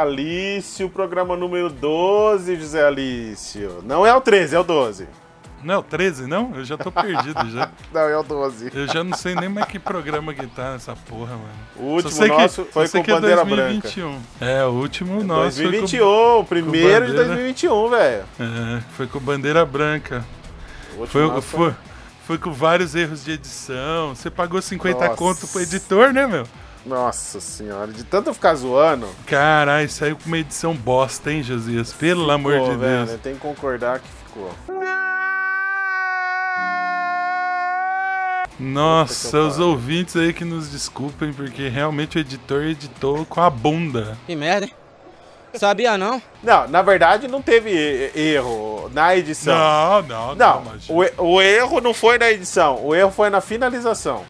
Alício, programa número 12, José Alício. Não é o 13, é o 12. Não é o 13, não? Eu já tô perdido já. não, é o 12. Eu já não sei nem mais que programa que tá nessa porra, mano. O último nosso que, foi com que Bandeira é 2021. Branca. É, o último nosso 2021, o primeiro de 2021, velho. É, foi com Bandeira Branca. Foi, foi, foi com vários erros de edição. Você pagou 50 Nossa. conto pro editor, né, meu? Nossa senhora, de tanto ficar zoando. Caralho, saiu com uma edição bosta, hein, Josias? Pelo ficou, amor de velho, Deus. Tem que concordar que ficou. Nossa, os ouvintes aí que nos desculpem, porque realmente o editor editou com a bunda. Que merda, hein? Sabia não? Não, na verdade não teve erro na edição. Não, não, não. não o, o erro não foi na edição, o erro foi na finalização.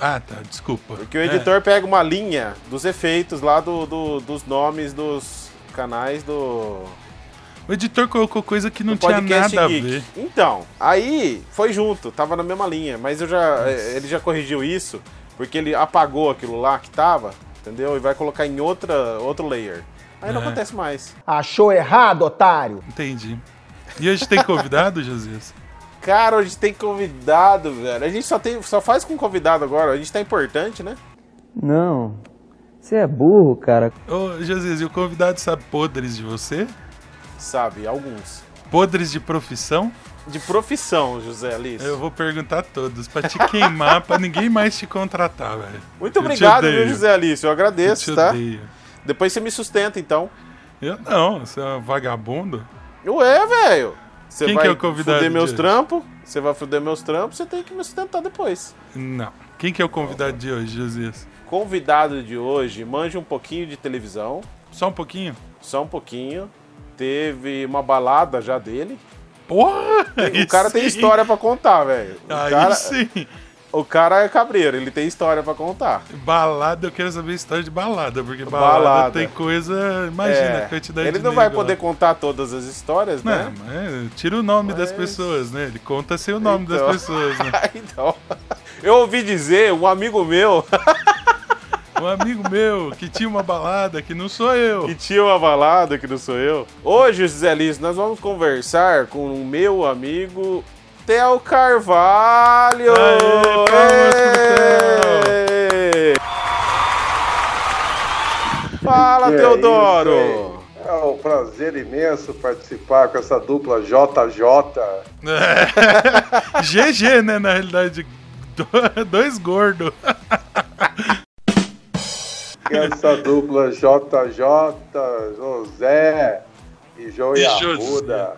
Ah, tá, desculpa. Porque o editor é. pega uma linha dos efeitos lá do, do, dos nomes dos canais do. O editor colocou coisa que não tinha nada Geek. a ver. Então, aí foi junto, tava na mesma linha, mas eu já, Nossa. Eh, ele já corrigiu isso, porque ele apagou aquilo lá que tava, entendeu? E vai colocar em outra, outro layer. Aí é. não acontece mais. Achou errado, otário? Entendi. E hoje tem convidado, Jesus? Cara, hoje tem convidado, velho. A gente só, tem, só faz com convidado agora. A gente tá importante, né? Não. Você é burro, cara. Ô, Jesus, e o convidado sabe podres de você? Sabe, alguns. Podres de profissão? De profissão, José Alice. Eu vou perguntar todos, pra te queimar, pra ninguém mais te contratar, velho. Muito obrigado, viu, José Alice? Eu agradeço, eu tá? Odeio. Depois você me sustenta, então. Eu não, você é um vagabundo. Ué, velho. Você Quem vai que é o convidado fuder meus trampos, você vai fuder meus trampos, você tem que me sustentar depois. Não. Quem que é o convidado de hoje, Josias? Convidado de hoje, manja um pouquinho de televisão. Só um pouquinho? Só um pouquinho. Teve uma balada já dele. Porra! O cara sim. tem história para contar, velho. Aí cara... sim. O cara é cabreiro, ele tem história para contar. Balada, eu quero saber história de balada, porque balada, balada. tem coisa. Imagina é, a quantidade Ele não vai poder lá. contar todas as histórias, não, né? Mas tira o nome mas... das pessoas, né? Ele conta sem o nome então... das pessoas, né? então. Eu ouvi dizer, um amigo meu. um amigo meu que tinha uma balada que não sou eu. Que tinha uma balada que não sou eu. Hoje, Zé Liz, nós vamos conversar com o meu amigo Theo Carvalho! Aê, Fala, que Teodoro! É, é um prazer imenso participar com essa dupla JJ. É. GG, né? Na realidade, dois gordos. Essa dupla JJ, José e Joia Arruda.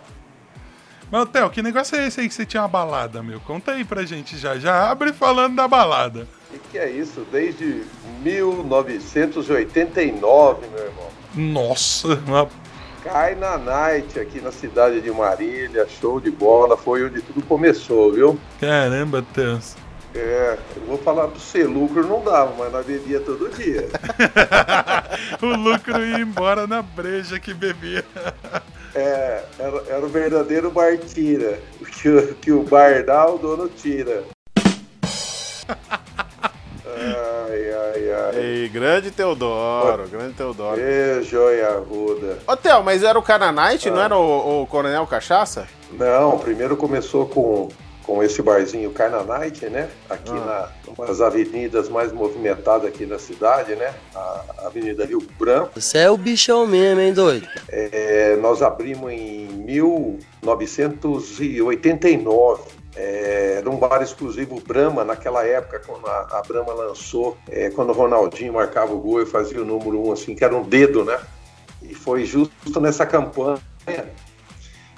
Mas, Theo, que negócio é esse aí que você tinha uma balada, meu? Conta aí pra gente já. Já abre falando da balada. O que, é isso? Desde 1989, meu irmão. Nossa! Uma... Cai na Night aqui na cidade de Marília, show de bola, foi onde tudo começou, viu? Caramba, Theo. É, eu vou falar pro você, lucro não dava, mas nós bebia todo dia. o lucro ia embora na breja que bebia. É, era, era o verdadeiro bar tira, que, que o bar dá, o dono tira. Ai, ai, ai. Ei, grande Teodoro, grande Teodoro. Ê, joia ruda. Ô, Theo, mas era o Cananite, ah. não era o, o Coronel Cachaça? Não, primeiro começou com com esse barzinho Carna Night, né? Aqui ah. na uma das avenidas mais movimentadas aqui na cidade, né? A Avenida Rio Branco. Você é o bichão mesmo, hein, doido? É, nós abrimos em 1989. É, era um bar exclusivo Brahma naquela época, quando a, a Brahma lançou, é, quando o Ronaldinho marcava o gol e fazia o número um, assim, que era um dedo, né? E foi justo nessa campanha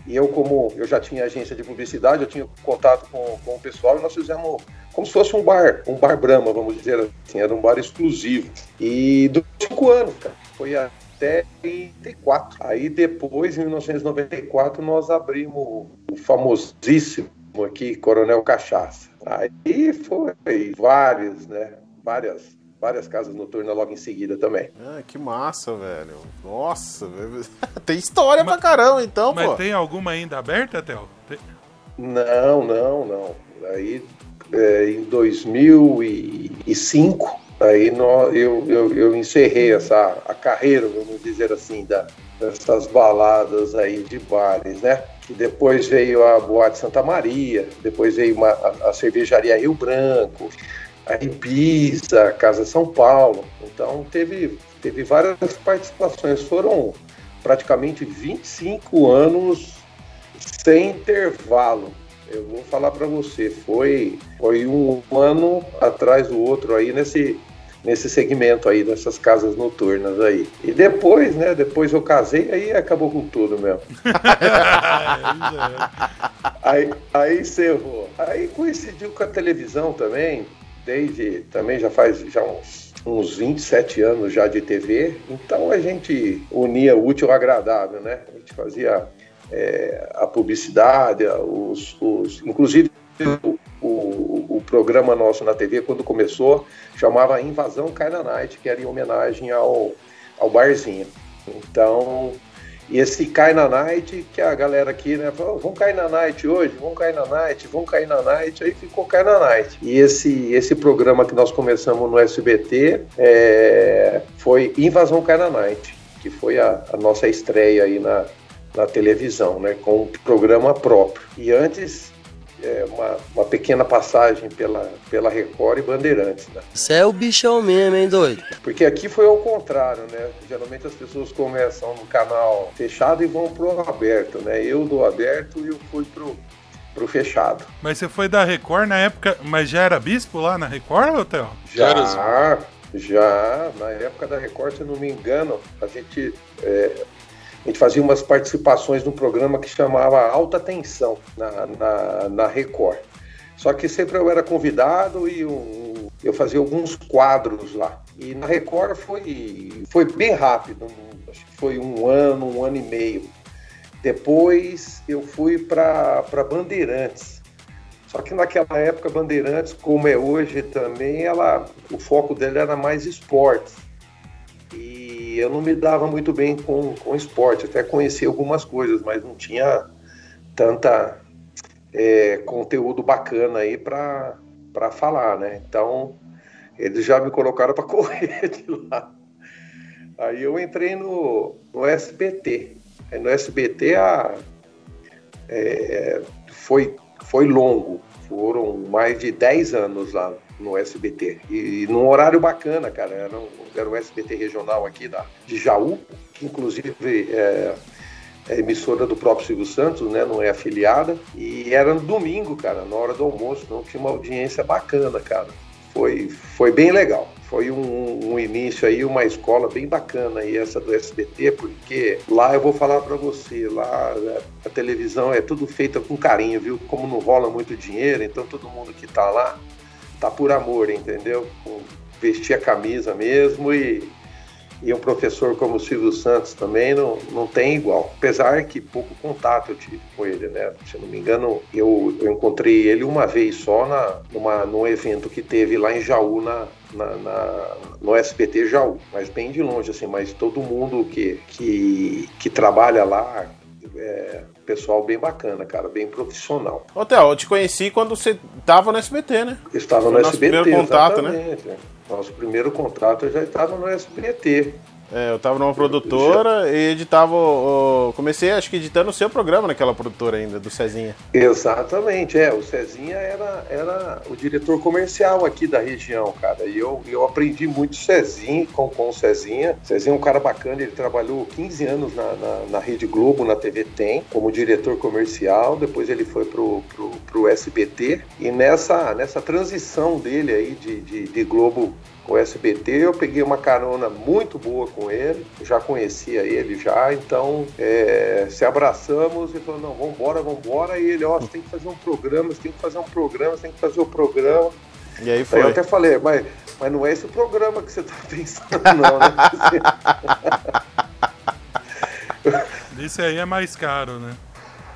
e eu, como eu já tinha agência de publicidade, eu tinha contato com, com o pessoal e nós fizemos como se fosse um bar, um bar Brahma, vamos dizer assim, era um bar exclusivo. E durou cinco anos, cara. Foi até 84. Aí depois, em 1994, nós abrimos o famosíssimo aqui, Coronel Cachaça. Aí foi vários, né? Várias várias casas noturnas logo em seguida também. Ah, que massa, velho. Nossa, velho. tem história mas, pra caramba, então, mas pô. Mas tem alguma ainda aberta, Théo? Tem... Não, não, não. Aí, é, em 2005, Aí nós, eu, eu, eu encerrei essa a carreira, vamos dizer assim, da, dessas baladas aí de bares, né? Que depois veio a Boate Santa Maria, depois veio uma, a, a cervejaria Rio Branco, a Ibiza, a Casa São Paulo. Então teve, teve várias participações. Foram praticamente 25 anos sem intervalo. Eu vou falar para você, foi, foi um ano atrás do outro aí nesse, nesse segmento aí, dessas casas noturnas aí. E depois, né, depois eu casei, aí acabou com tudo mesmo. aí, aí encerrou. Aí coincidiu com a televisão também, desde, também já faz já uns, uns 27 anos já de TV, então a gente unia o útil ao agradável, né? A gente fazia é, a publicidade, os, os inclusive o, o, o, programa nosso na TV, quando começou, chamava Invasão Carna Night, que era em homenagem ao, ao barzinho. Então, e esse Cai na Night, que a galera aqui, né, falou, vamos cair na Night hoje, vamos cair na Night, vamos cair na Night, aí ficou Cai na Night. E esse, esse programa que nós começamos no SBT é, foi Invasão Cai na Night, que foi a, a nossa estreia aí na, na televisão, né, com um programa próprio. E antes é, uma, uma, pequena passagem pela, pela Record e Bandeirantes. Né? Você é o bichão mesmo, hein, doido? Porque aqui foi ao contrário, né? Geralmente as pessoas começam no canal fechado e vão pro aberto, né? Eu do aberto e eu fui pro, pro fechado. Mas você foi da Record na época, mas já era bispo lá na Record, Hotel? Já, já. Na época da Record, se não me engano, a gente... É, a gente fazia umas participações num programa que chamava Alta Tensão na, na, na Record. Só que sempre eu era convidado e eu, eu fazia alguns quadros lá. E na Record foi, foi bem rápido, acho que foi um ano, um ano e meio. Depois eu fui para Bandeirantes. Só que naquela época, Bandeirantes, como é hoje também, ela, o foco dela era mais esportes eu não me dava muito bem com, com esporte. Até conheci algumas coisas, mas não tinha tanta é, conteúdo bacana aí para falar, né? Então, eles já me colocaram para correr de lá. Aí eu entrei no, no SBT. No SBT a, é, foi, foi longo, foram mais de 10 anos lá no SBT. E, e num horário bacana, cara. Era, era o SBT regional aqui da, de Jaú, que inclusive é, é emissora do próprio Silvio Santos, né? Não é afiliada. E era no domingo, cara, na hora do almoço. Então tinha uma audiência bacana, cara. Foi, foi bem legal. Foi um, um, início aí, uma escola bem bacana aí, essa do SBT, porque lá eu vou falar para você, lá a televisão é tudo feita com carinho, viu? Como não rola muito dinheiro, então todo mundo que tá lá tá por amor, entendeu? Vestir a camisa mesmo e, e um professor como o Silvio Santos também não, não tem igual. Apesar que pouco contato eu tive com ele, né? Se não me engano, eu, eu encontrei ele uma vez só na, numa, num evento que teve lá em Jaú, na, na, na, no SBT Jaú, mas bem de longe, assim, mas todo mundo que, que, que trabalha lá, é, pessoal bem bacana, cara, bem profissional. Ô, Theo, eu te conheci quando você estava no SBT, né? estava Foi no SBT, primeiro contato, né? Nosso primeiro contrato eu já estava no SBT. É, eu tava numa produtora e editava. O, comecei, acho que, editando o seu programa naquela produtora ainda, do Cezinha. Exatamente, é. O Cezinha era, era o diretor comercial aqui da região, cara. E eu, eu aprendi muito Cezinha com, com o Cezinha. Cezinha é um cara bacana, ele trabalhou 15 anos na, na, na Rede Globo, na TV Tem, como diretor comercial. Depois ele foi pro, pro, pro SBT. E nessa, nessa transição dele aí de, de, de Globo o SBT, eu peguei uma carona muito boa com ele, já conhecia ele já, então é, se abraçamos e falou, não, vambora, vambora, e ele, ó, oh, você tem que fazer um programa, você tem que fazer um programa, você tem que fazer o um programa. E aí foi. Aí eu até falei, mas, mas não é esse o programa que você está pensando, não, né? Esse aí é mais caro, né?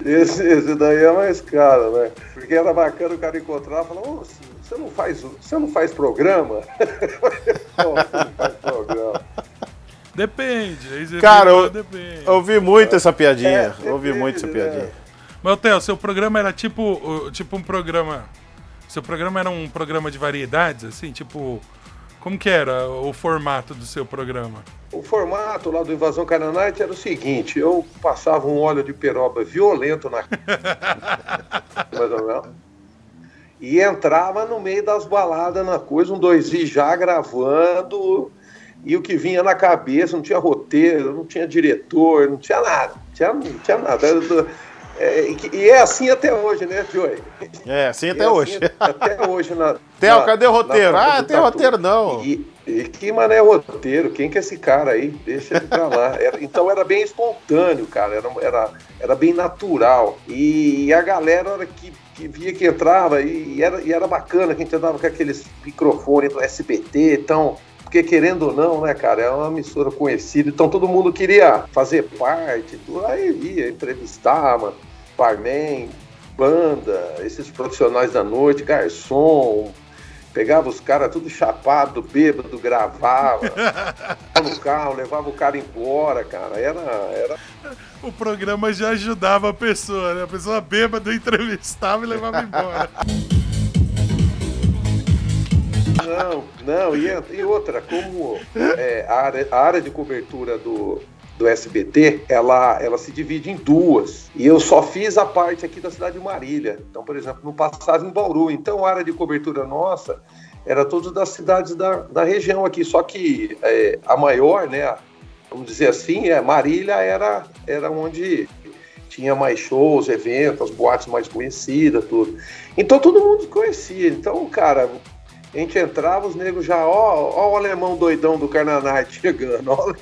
Esse, esse daí é mais caro, né? Porque era bacana o cara encontrar e falar, oh, você não faz, você não faz programa? não, você não faz programa. Depende. Cara, eu, depende. eu ouvi muito essa piadinha. É, depende, ouvi muito essa piadinha. Né? Mas, Theo, seu programa era tipo, tipo um programa. Seu programa era um programa de variedades, assim, tipo Como que era o formato do seu programa? O formato lá do Invasão Cananite era o seguinte, eu passava um óleo de peroba violento na mais ou menos, e entrava no meio das baladas na coisa, um dois i já gravando, e o que vinha na cabeça, não tinha roteiro, não tinha diretor, não tinha nada, não tinha, não tinha nada. É, e é assim até hoje, né, Joey? É, assim até é hoje. Assim, até hoje. Na, Theo, na, cadê o roteiro? ah, tem roteiro não. E, e que mané roteiro? Quem que é esse cara aí? Deixa ele pra lá. Era, então era bem espontâneo, cara. Era, era, era bem natural. E, e a galera, hora que, que via que entrava, e, e, era, e era bacana que a gente andava com aqueles microfones do SBT, então porque querendo ou não, né, cara, é uma emissora conhecida, então todo mundo queria fazer parte, aí via, entrevistava, barman, banda, esses profissionais da noite, garçom, pegava os caras tudo chapado, bêbado, gravava no carro, levava o cara embora, cara, era... era... O programa já ajudava a pessoa, né? A pessoa bêbada entrevistava e levava embora. Não, não, e, e outra, como é, a, área, a área de cobertura do, do SBT, ela, ela se divide em duas. E eu só fiz a parte aqui da cidade de Marília. Então, por exemplo, não passava em Bauru. Então, a área de cobertura nossa era todas das cidades da, da região aqui. Só que é, a maior, né, vamos dizer assim, é, Marília era, era onde tinha mais shows, eventos, boates mais conhecidas, tudo. Então todo mundo conhecia. Então, cara, a gente entrava, os negros já, ó, ó o alemão doidão do Carnanite chegando, ó.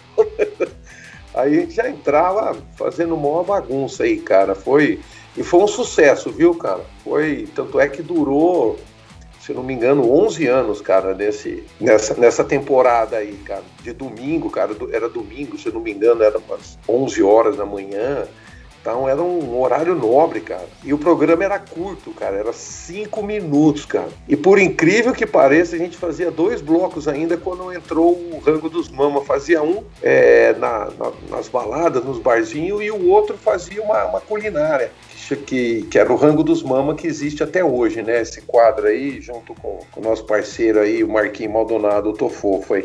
Aí a gente já entrava fazendo uma bagunça aí, cara. Foi. E foi um sucesso, viu, cara? Foi. Tanto é que durou, se não me engano, 11 anos, cara, nesse, nessa, nessa temporada aí, cara. De domingo, cara. Era domingo, se não me engano, era umas 11 horas da manhã. Então era um horário nobre, cara. E o programa era curto, cara. Era cinco minutos, cara. E por incrível que pareça, a gente fazia dois blocos ainda quando entrou o Rango dos Mama. Fazia um é, na, na, nas baladas, nos barzinhos, e o outro fazia uma, uma culinária. Que, que era o Rango dos Mama, que existe até hoje, né? Esse quadro aí, junto com, o nosso parceiro aí, o Marquinhos Maldonado, o Tofofo aí.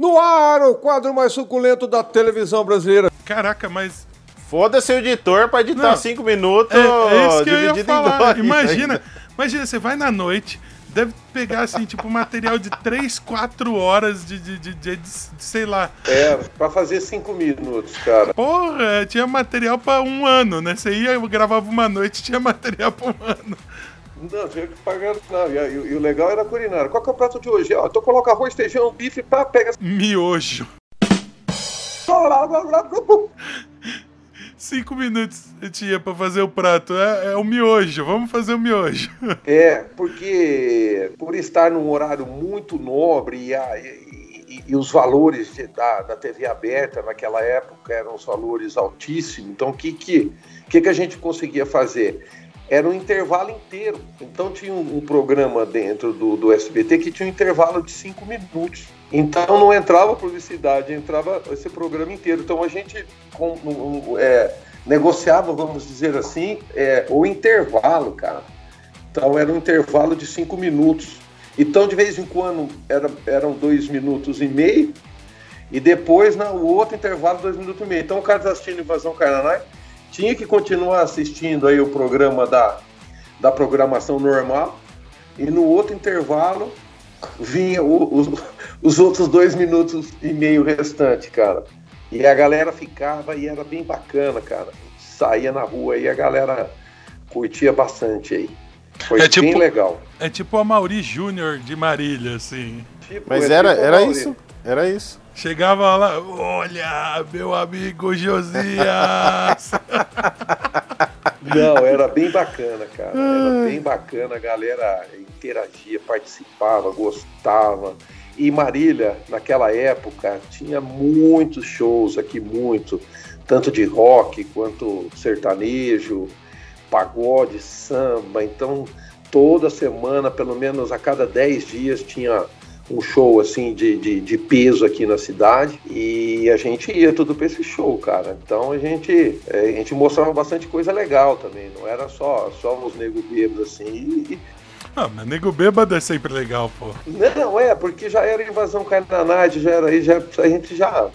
No ar, o quadro mais suculento da televisão brasileira. Caraca, mas. Foda-se o editor pra editar 5 minutos. É, é isso que eu ia falar. Imagina, imagina, você vai na noite, deve pegar assim, tipo, material de 3, 4 horas de, de, de, de, de sei lá. É, pra fazer 5 minutos, cara. Porra, tinha material pra um ano, né? Você ia, gravava uma noite, tinha material pra um ano. Não, tinha que pagar. Não, e, e, e, o legal era a culinária. Qual que é o prato de hoje? Ó, então coloca arroz, feijão, bife, pá, pega. Miojo. Cinco minutos eu tinha pra fazer o prato. É, é o miojo, vamos fazer o miojo. É, porque por estar num horário muito nobre e, a, e, e os valores de, da, da TV aberta naquela época eram os valores altíssimos, então o que, que, que, que a gente conseguia fazer? Era um intervalo inteiro. Então tinha um, um programa dentro do, do, SBT que tinha um intervalo de cinco minutos. Então não entrava publicidade, entrava esse programa inteiro. Então a gente com, um, é, negociava, vamos dizer assim, é, o intervalo, cara. Então era um intervalo de cinco minutos. Então de vez em quando era, eram dois minutos e meio. E depois, no outro intervalo, dois minutos e meio. Então o cara assistindo Invasão Carnanai, tinha que continuar assistindo aí o programa da, da programação normal e no outro intervalo vinha o, os, os outros dois minutos e meio restante, cara. E a galera ficava e era bem bacana, cara. Saía na rua e a galera curtia bastante aí. Foi é tipo, bem legal. É tipo a Mauri Júnior de Marília, assim. Tipo, Mas é era, tipo era isso. Era isso. Chegava lá, olha, meu amigo Josias. Não, era bem bacana, cara. Era bem bacana, a galera interagia, participava, gostava. E Marília, naquela época, tinha muitos shows aqui, muito, tanto de rock quanto sertanejo, pagode, samba. Então, toda semana, pelo menos a cada 10 dias, tinha um show assim de, de, de, peso aqui na cidade e a gente ia tudo para esse show, cara. Então a gente, é, a gente mostrava bastante coisa legal também, não era só, só os negros bêbados assim. E, Ah, mas nego bêbado é sempre legal, pô. Não, é, porque já era invasão Carnanade, já era aí, já, a gente já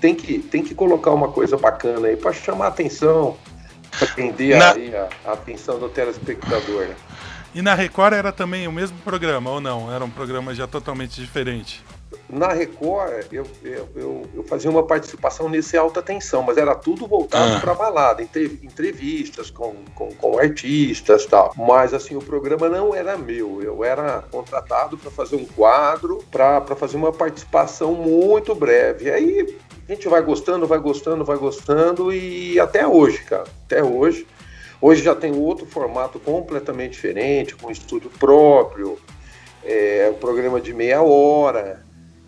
tem que, tem que colocar uma coisa bacana aí pra chamar a atenção, pra prender Na- aí a, a atenção do telespectador, né? E na Record era também o mesmo programa, ou não? Era um programa já totalmente diferente. Na Record, eu, eu, eu, eu fazia uma participação nesse alta tensão, mas era tudo voltado Ah. para balada, entre- entrevistas com, com, com artistas e tal. Mas assim, o programa não era meu, eu era contratado para fazer um quadro, para fazer uma participação muito breve. Aí a gente vai gostando, vai gostando, vai gostando e até hoje, cara, até hoje. Hoje já tem outro formato completamente diferente, com estúdio próprio, é, um programa de meia hora,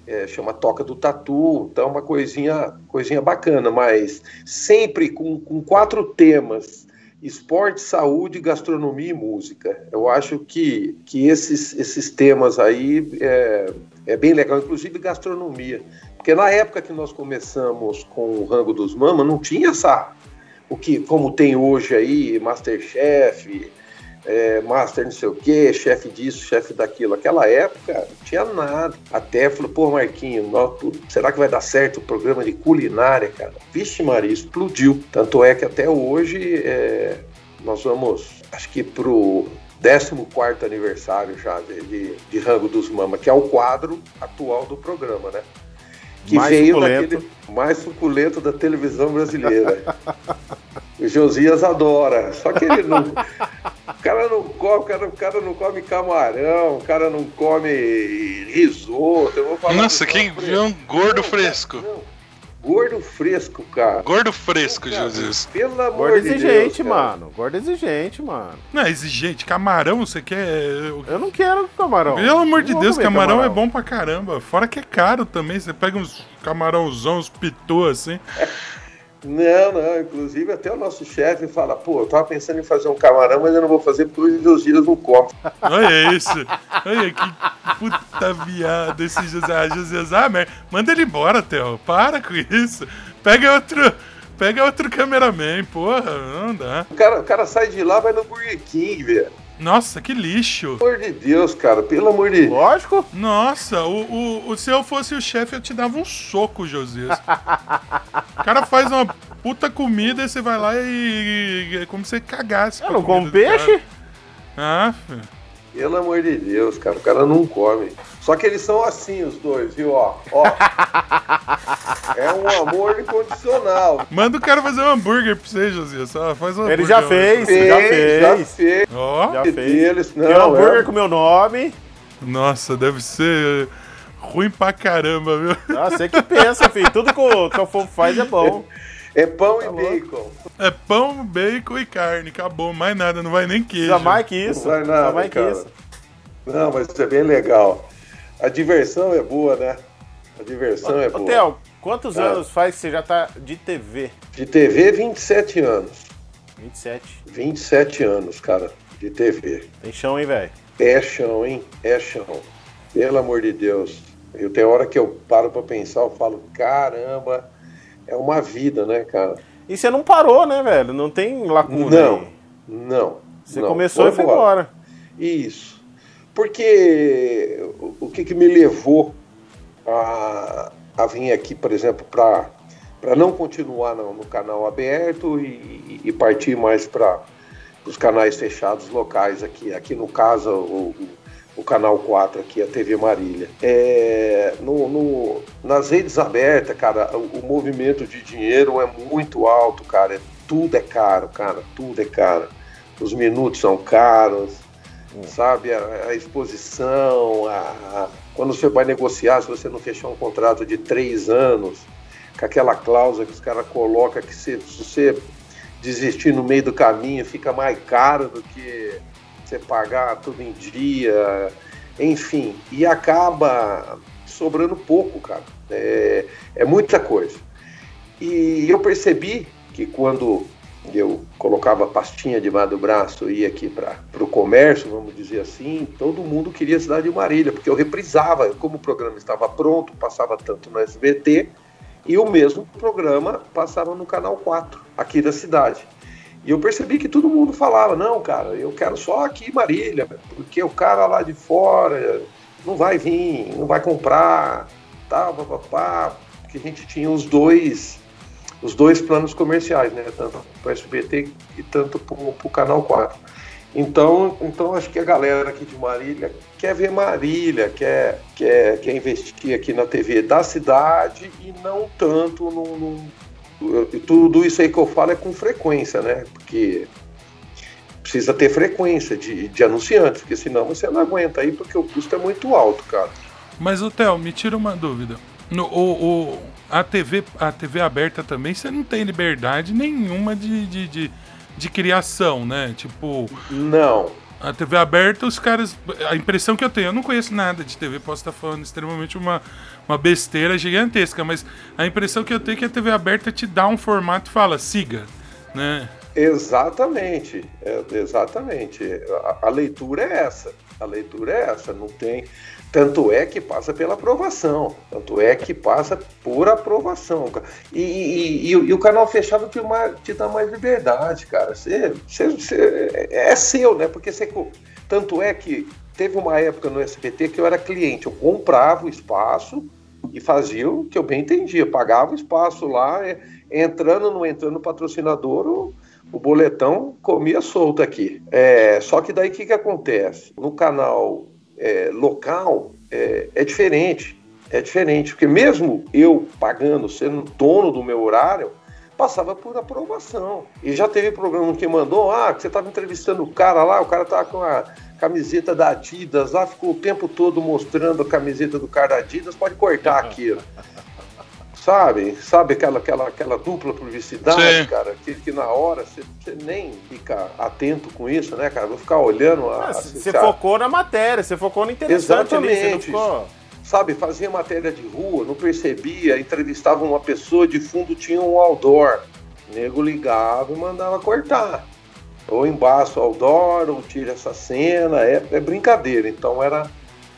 é, chama Toca do Tatu, então é uma coisinha, coisinha bacana, mas sempre com, com quatro temas: esporte, saúde, gastronomia e música. Eu acho que, que esses, esses temas aí é, é bem legal, inclusive gastronomia. Porque na época que nós começamos com o Rango dos Mama, não tinha essa. O que, como tem hoje aí, Masterchef, é, master não sei o que, chefe disso, chefe daquilo. Aquela época não tinha nada. Até falou, pô, Marquinho, nó- pô, será que vai dar certo o programa de culinária, cara? Vixe, Maria, explodiu. Tanto é que até hoje é, nós vamos, acho que pro 14 aniversário já de, de, de Rango dos Mama, que é o quadro atual do programa, né? Que Mais veio suculento. daquele mais suculento da televisão brasileira. o Josias adora, só que ele não. O cara não come, o cara, o cara não come camarão, o cara não come risoto. Eu vou falar Nossa, que é um gordo fresco. Não, gordo fresco, cara. Gordo fresco, Cara, Jesus. Pelo amor Gordo de exigente, Deus, cara. mano. Gordo exigente, mano. Não, é exigente. Camarão, você quer. Eu não quero camarão. Pelo amor de Deus, comer camarão, é bom pra caramba. Fora que é caro também. Você pega uns camarãozão, uns pitô assim. Não, não, inclusive até o nosso chefe fala, pô, eu tava pensando em fazer um camarão, mas eu não vou fazer porque os Josias não comem. Olha isso. Olha que puta viado esse José. Ah, José, ah, mer- manda ele embora, Theo. Para com isso. Pega outro. Pega outro cameraman, porra. Não dá. O cara, o cara sai de lá, vai no Burger King, velho. Nossa, que lixo. Pelo amor de Deus, cara, pelo amor de Deus. Lógico. Nossa, o, o, o- se eu fosse o chefe, eu te dava um soco, Josias. O cara faz uma puta comida e você vai lá e. e é como se você cagasse. Eu pra não como peixe. Ah, filho. Pelo amor de Deus, cara, o cara não come. Só que eles são assim, os dois, viu? Ó, ó. É um amor incondicional. Manda o cara fazer um hambúrguer pra você, Josias. Só faz um Ele já fez. Fez, já já fez. fez. Ó, Já fez. Deles, Tem um não, hambúrguer é. com meu nome. nossa, deve ser ruim pra caramba, viu? Ah, você que pensa, filho. Tudo que o, que o fofo faz é bom. É pão e Tá bacon. É pão, bacon e carne, acabou. Mais nada, não vai nem queijo. Precisa mais que isso. Não vai nada, mais que isso. Não, mas isso é bem legal. A diversão é boa, né? A diversão é boa. Theo, quantos Ah. anos faz que você já tá de TV? De TV, 27 anos. 27. 27 anos, cara, de TV. Tem chão, hein, velho? É chão, hein? É chão. Pelo amor de Deus. Eu tenho hora que eu paro pra pensar, eu falo, caramba, é uma vida, né, cara? E você não parou, né, velho? Não tem lacuna Não, aí. não. Você não. começou e foi embora. Isso. Porque o- que, que me levou a, a vir aqui, por exemplo, para não continuar no, no canal aberto e, e partir mais para os canais fechados locais aqui. Aqui, no caso, o, o, canal 4 aqui, a TV Marília. É, no, no- nas redes abertas, cara, o, o movimento de dinheiro é muito alto, cara. Tudo é caro, cara. Tudo é caro. Os minutos são caros, sabe? A, a exposição, a, a- quando você vai negociar, se você não fechar um contrato de três anos, com aquela cláusula que os caras colocam que se, se você desistir no meio do caminho fica mais caro do que você pagar tudo em dia, enfim, e acaba sobrando pouco, cara. É, é muita coisa. E eu percebi que quando eu colocava a pastinha debaixo do braço e ia aqui para o comércio, vamos dizer assim, todo mundo queria a cidade de Marília, porque eu reprisava, como o programa estava pronto, passava tanto no SBT, e o mesmo programa passava no canal 4, aqui da cidade. E eu percebi que todo mundo falava, não, cara, eu quero só aqui Marília, porque o cara lá de fora não vai vir, não vai comprar, tal, papapá, porque a gente tinha os dois os dois planos comerciais, né? Tanto para o SBT e tanto para o Canal 4. Então, então acho que a galera aqui de Marília quer ver Marília, quer, quer, quer investir aqui na TV da cidade e não tanto no, no, tudo isso aí que eu falo é com frequência, né? Porque precisa ter frequência de, de anunciantes, porque senão você não aguenta aí, porque o custo é muito alto, cara. Mas, o Theo, me tira uma dúvida. No, o, o, a, TV, a TV aberta também, você não tem liberdade nenhuma de, de, de, de criação, né? Tipo. Não. A TV aberta, os caras. A impressão que eu tenho, eu não conheço nada de TV, posso estar falando extremamente uma, uma besteira gigantesca, mas a impressão que eu tenho é que a TV aberta te dá um formato e fala, siga, né? Exatamente, é, exatamente. A, a leitura é essa. A leitura é essa. Não tem. Tanto é que passa pela aprovação. Tanto é que passa por aprovação. E, e, e, e o canal fechado te, te, dá mais liberdade, cara. Você, é seu, né? Porque você. Tanto é que teve uma época no SBT que eu era cliente. Eu comprava o espaço e fazia o que eu bem entendia. Pagava o espaço lá, é, entrando ou não entrando patrocinador. O, o boletão comia solto aqui. É, só que daí o que, que acontece? No canal é, local é, é diferente. É diferente, porque mesmo eu pagando, sendo dono do meu horário, passava por aprovação. E já teve programa que mandou, ah, você estava entrevistando o cara lá, o cara estava com a camiseta da Adidas lá, ficou o tempo todo mostrando a camiseta do cara da Adidas, pode cortar aquilo. sabe? Sabe aquela, aquela, aquela dupla publicidade, Sim. cara, que, que na hora você, nem fica atento com isso, né, cara? Vou ficar olhando a. Você focou na matéria, você focou no interessante Exatamente. ali, ficou... Sabe, fazia matéria de rua, não percebia, entrevistava uma pessoa, de fundo tinha um outdoor. O nego ligava e mandava cortar. Ou embaixo outdoor, ou tira essa cena, é, é brincadeira. Então era,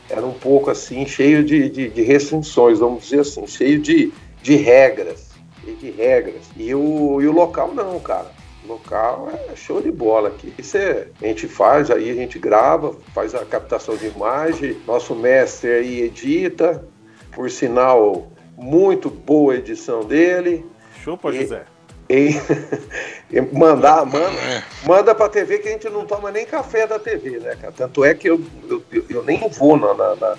era um pouco assim, cheio de, de, de restrições, vamos dizer assim, cheio de, de regras, de regras. E o, e o local não, cara. O local é show de bola aqui. Isso é, a gente faz, aí a gente grava, faz a captação de imagem, nosso mestre aí edita, por sinal, muito boa edição dele. Chupa, e, José. E, e mandar, manda, é. manda pra TV que a gente não toma nem café da TV, né, cara? Tanto é que eu, eu, eu nem vou na, na,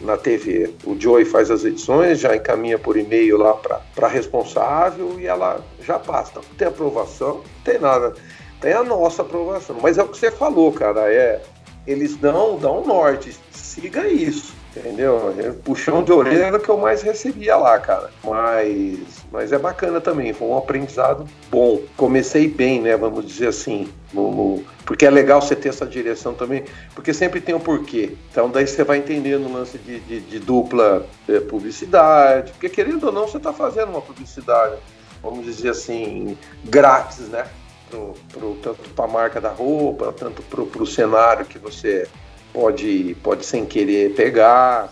na TV. O Joey faz as edições, já encaminha por e-mail lá para responsável e ela já passa. Não tem aprovação, não tem nada. Tem a nossa aprovação. Mas é o que você falou, cara. É, eles dão, dão norte. Siga isso. Entendeu? Puxão de orelha era o que eu mais recebia lá, cara. Mas, mas é bacana também, foi um aprendizado bom. Comecei bem, né? Vamos dizer assim. No, no, porque é legal você ter essa direção também, porque sempre tem um porquê. Então daí você vai entendendo o lance de, de, de dupla é, publicidade, porque querendo ou não, você está fazendo uma publicidade, vamos dizer assim, grátis, né? Pro, pro, tanto para a marca da roupa, tanto para o cenário que você pode, pode sem querer pegar.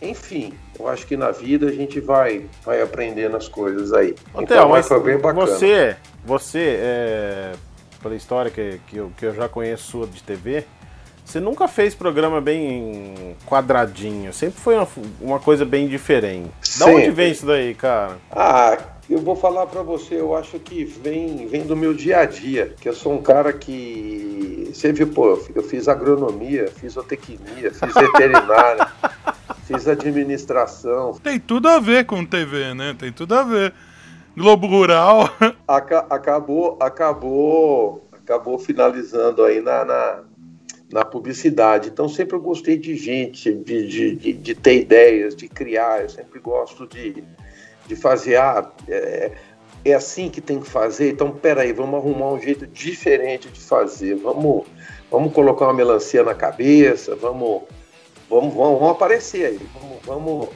Enfim, eu acho que na vida a gente vai, vai aprendendo as coisas aí. Ô, então, mas foi bem bacana. Você, você é, pela história que, que, eu, que eu já conheço sua de TV, você nunca fez programa bem quadradinho, sempre foi uma, uma coisa bem diferente. Da onde vem isso daí, cara? Ah, eu vou falar para você, eu acho que vem, vem do meu dia a dia, que eu sou um cara que. Viu, pô, eu fiz agronomia, fiz zootecnia, fiz veterinária, fiz administração. Tem tudo a ver com TV, né? Tem tudo a ver. Globo Rural. Aca acabou, acabou, acabou finalizando aí na, na, na, publicidade. Então sempre eu gostei de gente, de, de, de, de ter ideias, de criar. Eu sempre gosto de de fazer, ah, é, é assim que tem que fazer, então peraí, vamos arrumar um jeito diferente de fazer, vamos, vamos colocar uma melancia na cabeça, vamos, vamos, vamos, vamos aparecer aí, vamos, vamos,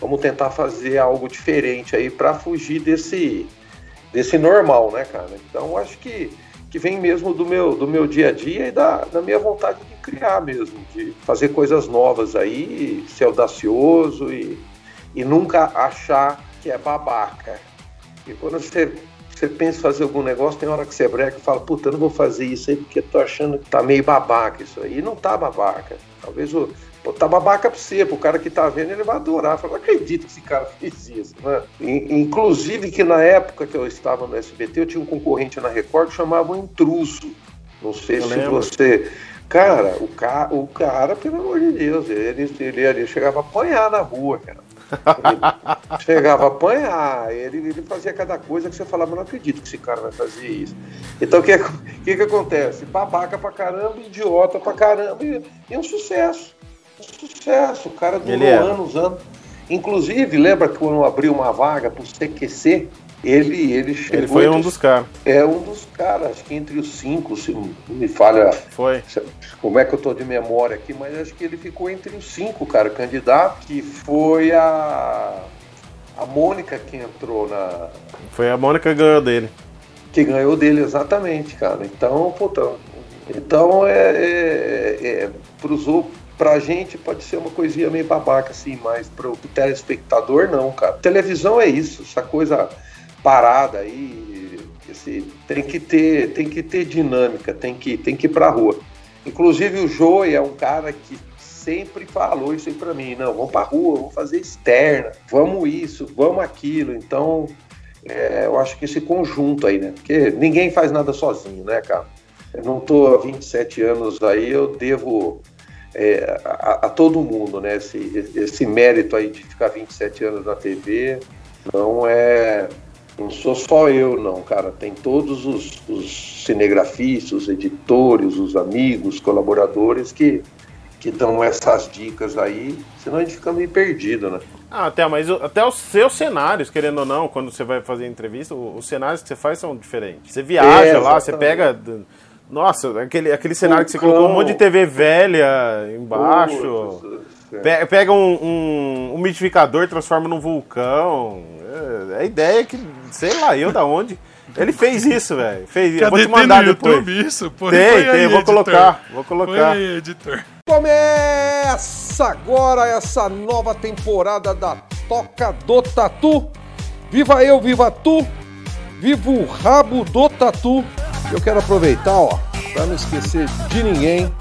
vamos tentar fazer algo diferente aí para fugir desse, desse normal, né, cara? Então acho que, que vem mesmo do meu, do meu dia a dia e da, da minha vontade de criar mesmo, de fazer coisas novas aí, ser audacioso e, e nunca achar que é babaca. E quando você você pensa em fazer algum negócio, tem hora que você breca e fala, puta, eu não vou fazer isso aí porque tô achando que tá meio babaca isso aí. E não tá babaca. Talvez o. Pô, tá babaca pra você, pro cara que tá vendo, ele vai adorar. Fala, não acredito que esse cara fez isso, né? In- Inclusive que na época que eu estava no SBT, eu tinha um concorrente na Record que chamava o Intruso. Não sei Eu se lembro. você. Cara, o, ca... o cara, pelo amor de Deus, ele, ele, ele chegava a apanhar na rua, cara. Chegava a apanhar, ele, ele fazia cada coisa que você falava, não acredito que esse cara vai fazer isso. Então o que, que, que acontece? Babaca pra caramba, idiota pra caramba, e, e um sucesso. Um sucesso. O cara durou anos, anos. Inclusive, lembra que quando abriu uma vaga pro CQC, ele, ele chegou. Ele foi um dos caras. É um dos caras, acho que entre os cinco, se me falha Foi. como é que eu tô de memória aqui, mas acho que ele ficou entre os cinco, cara, candidato, que foi a. A Mônica que entrou na. Foi a Mônica que ganhou dele. que ganhou dele exatamente, cara. Então, puta. Então é. é, é pros ou- pra gente pode ser uma coisinha meio babaca, assim, mas pro, pro telespectador não, cara. Televisão é isso, essa coisa parada aí. Esse, tem que ter, tem que ter dinâmica, tem que, tem que ir pra rua. Inclusive o Joey é um cara que sempre falou isso aí pra mim, não, vamos pra rua, vamos fazer externa, vamos isso, vamos aquilo. Então, é, eu acho que esse conjunto aí, né? Porque ninguém faz nada sozinho, né, cara? Eu não tô há 27 anos aí, eu devo é, a, a todo mundo, né? Esse, esse mérito aí de ficar 27 anos na TV não é. Não sou só eu, não, cara. Tem todos os, os cinegrafistas, os editores, os amigos, colaboradores que, que dão essas dicas aí, senão a gente fica meio perdido, né? Ah, até, mas até os seus cenários, querendo ou não, quando você vai fazer entrevista, os cenários que você faz são diferentes. Você viaja É, lá, você pega. Nossa, aquele, aquele cenário que você colocou um monte de TV velha embaixo. Putz, Pe- Pega um, um umidificador e transforma num vulcão. É, a ideia é que, sei lá, eu da onde. Ele fez isso, velho. Fez isso. Eu vou Cadê te tem mandar no depois. YouTube isso? Pô, Tem, tem, aí, eu vou editor. colocar, vou colocar. Põe aí, editor. Começa agora essa nova temporada da Toca do Tatu. Viva eu, viva tu, viva o rabo do Tatu. Eu quero aproveitar, ó, para não esquecer de ninguém.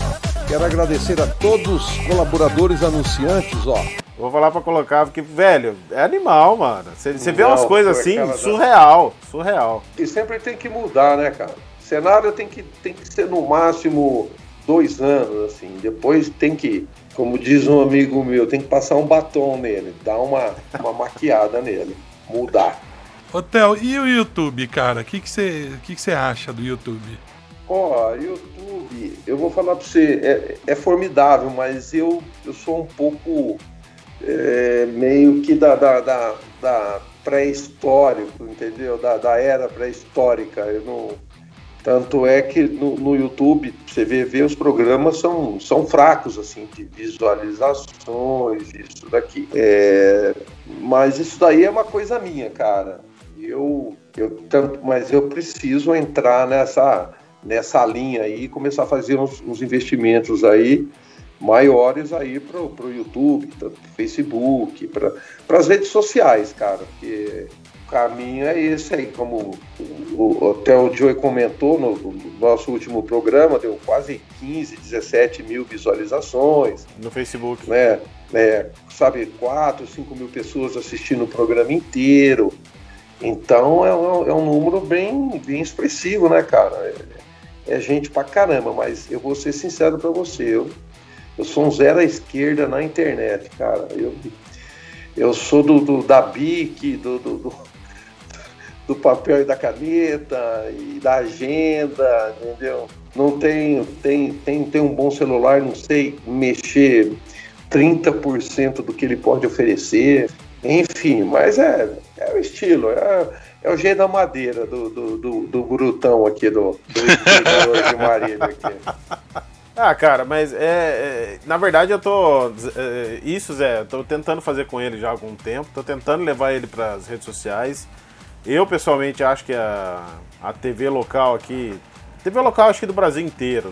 Quero agradecer a todos os colaboradores anunciantes, ó. Vou falar pra colocar, porque, velho, é animal, mano. Você vê umas coisas foi assim, da- surreal, surreal. E sempre tem que mudar, né, cara? Cenário tem que, tem que ser no máximo dois anos, assim. Depois tem que, como diz um amigo meu, tem que passar um batom nele, dar uma, uma maquiada nele, mudar. Ô, Theo, e o YouTube, cara? O que que você que que você acha do YouTube? Ó, YouTube, eu vou falar pra você, é, é formidável, mas eu, eu sou um pouco é, meio que da, da, da, da pré-histórico, entendeu? Da, da era pré-histórica. Eu não, tanto é que no, no YouTube, você vê, vê, os programas são, são fracos, assim, de visualizações, isso daqui. É, mas isso daí é uma coisa minha, cara. Eu, eu tanto, mas eu preciso entrar nessa nessa linha aí e começar a fazer uns, uns investimentos aí maiores aí para o YouTube, pro Facebook, para as redes sociais, cara, porque o caminho é esse aí, como o, o, até o Joey comentou no, no nosso último programa, deu quase 15, 17 mil visualizações, No Facebook. né? É, sabe, 4, 5 mil pessoas assistindo o programa inteiro. Então é um, é um número bem, bem expressivo, né, cara? É, é gente pra caramba, mas eu vou ser sincero pra você, eu, eu sou um zero à esquerda na internet, cara. Eu, eu sou do, do da BIC, do, do, do, do papel e da caneta, e da agenda, entendeu? Não tenho, tem, tem, tem um bom celular, não sei mexer 30% do que ele pode oferecer. Enfim, mas é, é o estilo, é, é o jeito da madeira do, do, do, do brutão aqui, do, do de Marília aqui. Ah, cara, mas é, é, Na verdade, eu tô. é, isso, Zé, eu tô tentando fazer com ele já há algum tempo. Tô tentando levar ele para as redes sociais. Eu, pessoalmente, acho que a, a TV local aqui. TV local, acho que do Brasil inteiro.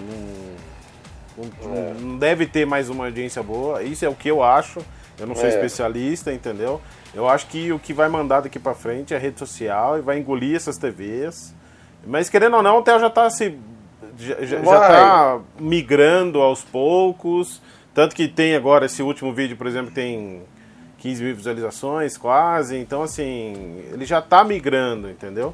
Não, não, não deve ter mais uma audiência boa. Isso é o que eu acho. Eu não sou É. especialista, entendeu? Eu acho que o que vai mandar daqui pra frente é rede social e vai engolir essas TVs. Mas querendo ou não, o Theo já tá se. Já, já- já tá migrando aos poucos. Tanto que tem agora esse último vídeo, por exemplo, tem 15 mil visualizações quase. Então, assim, ele já tá migrando, entendeu?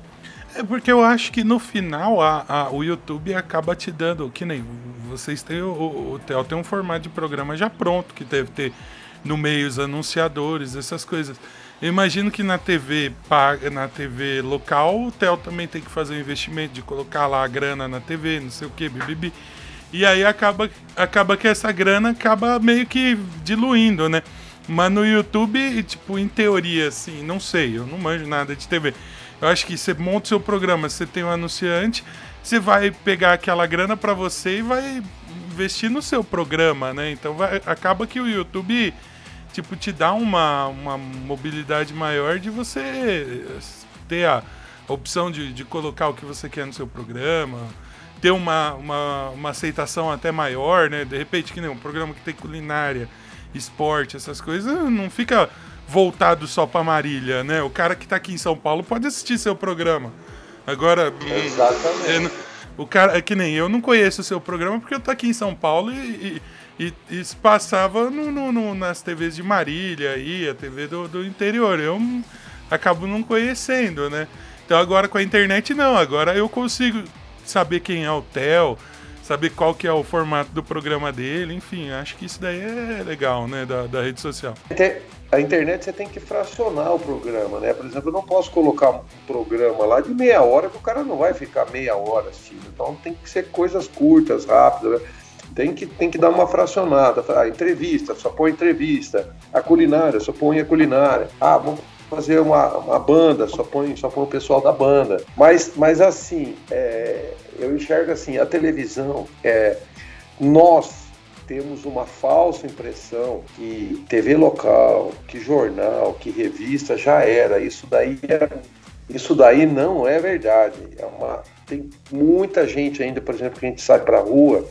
É porque eu acho que no final a, a- o YouTube acaba te dando, que nem vocês têm, o, o, o Theo tem um formato de programa já pronto, que deve ter no meio os anunciadores, essas coisas. Eu imagino que na TV paga, na TV local, o Theo também tem que fazer o investimento de colocar lá a grana na TV, não sei o que, bibibi. E aí acaba, acaba que essa grana acaba meio que diluindo, né? Mas no YouTube, tipo, em teoria, assim, não sei, eu não manjo nada de TV. Eu acho que você monta o seu programa, você tem um anunciante, você vai pegar aquela grana pra você e vai investir no seu programa, né? Então vai- acaba que o YouTube, tipo, te dá uma, uma mobilidade maior de você ter a opção de, de colocar o que você quer no seu programa, ter uma, uma, uma aceitação até maior, né? De repente, que nem um programa que tem culinária, esporte, essas coisas, não fica voltado só pra Marília, né? O cara que tá aqui em São Paulo pode assistir seu programa. Agora, Exatamente. o cara, é que nem eu não conheço o seu programa porque eu tô aqui em São Paulo e, e, e- e passava no, no- no- nas TVs de Marília aí, a TV do, do interior. Eu acabo não conhecendo, né? Então agora com a internet não, agora eu consigo saber quem é o Theo, saber qual que é o formato do programa dele, enfim, acho que isso daí é legal, né, da, da rede social. A internet você tem que fracionar o programa, né? Por exemplo, eu não posso colocar um programa lá de meia hora que o cara não vai ficar meia hora assistindo. Então tem que ser coisas curtas, rápidas. né? Tem que, tem que dar uma fracionada. A entrevista, só põe entrevista. A culinária, só põe a culinária. Ah, vamos fazer uma, uma banda, só põe, só põe o pessoal da banda. Mas, mas assim, é, eu enxergo assim, a televisão, é, nós temos uma falsa impressão que TV local, que jornal, que revista já era. Isso daí é, isso daí não é verdade. É uma, tem muita gente ainda, por exemplo, que a gente sai pra rua,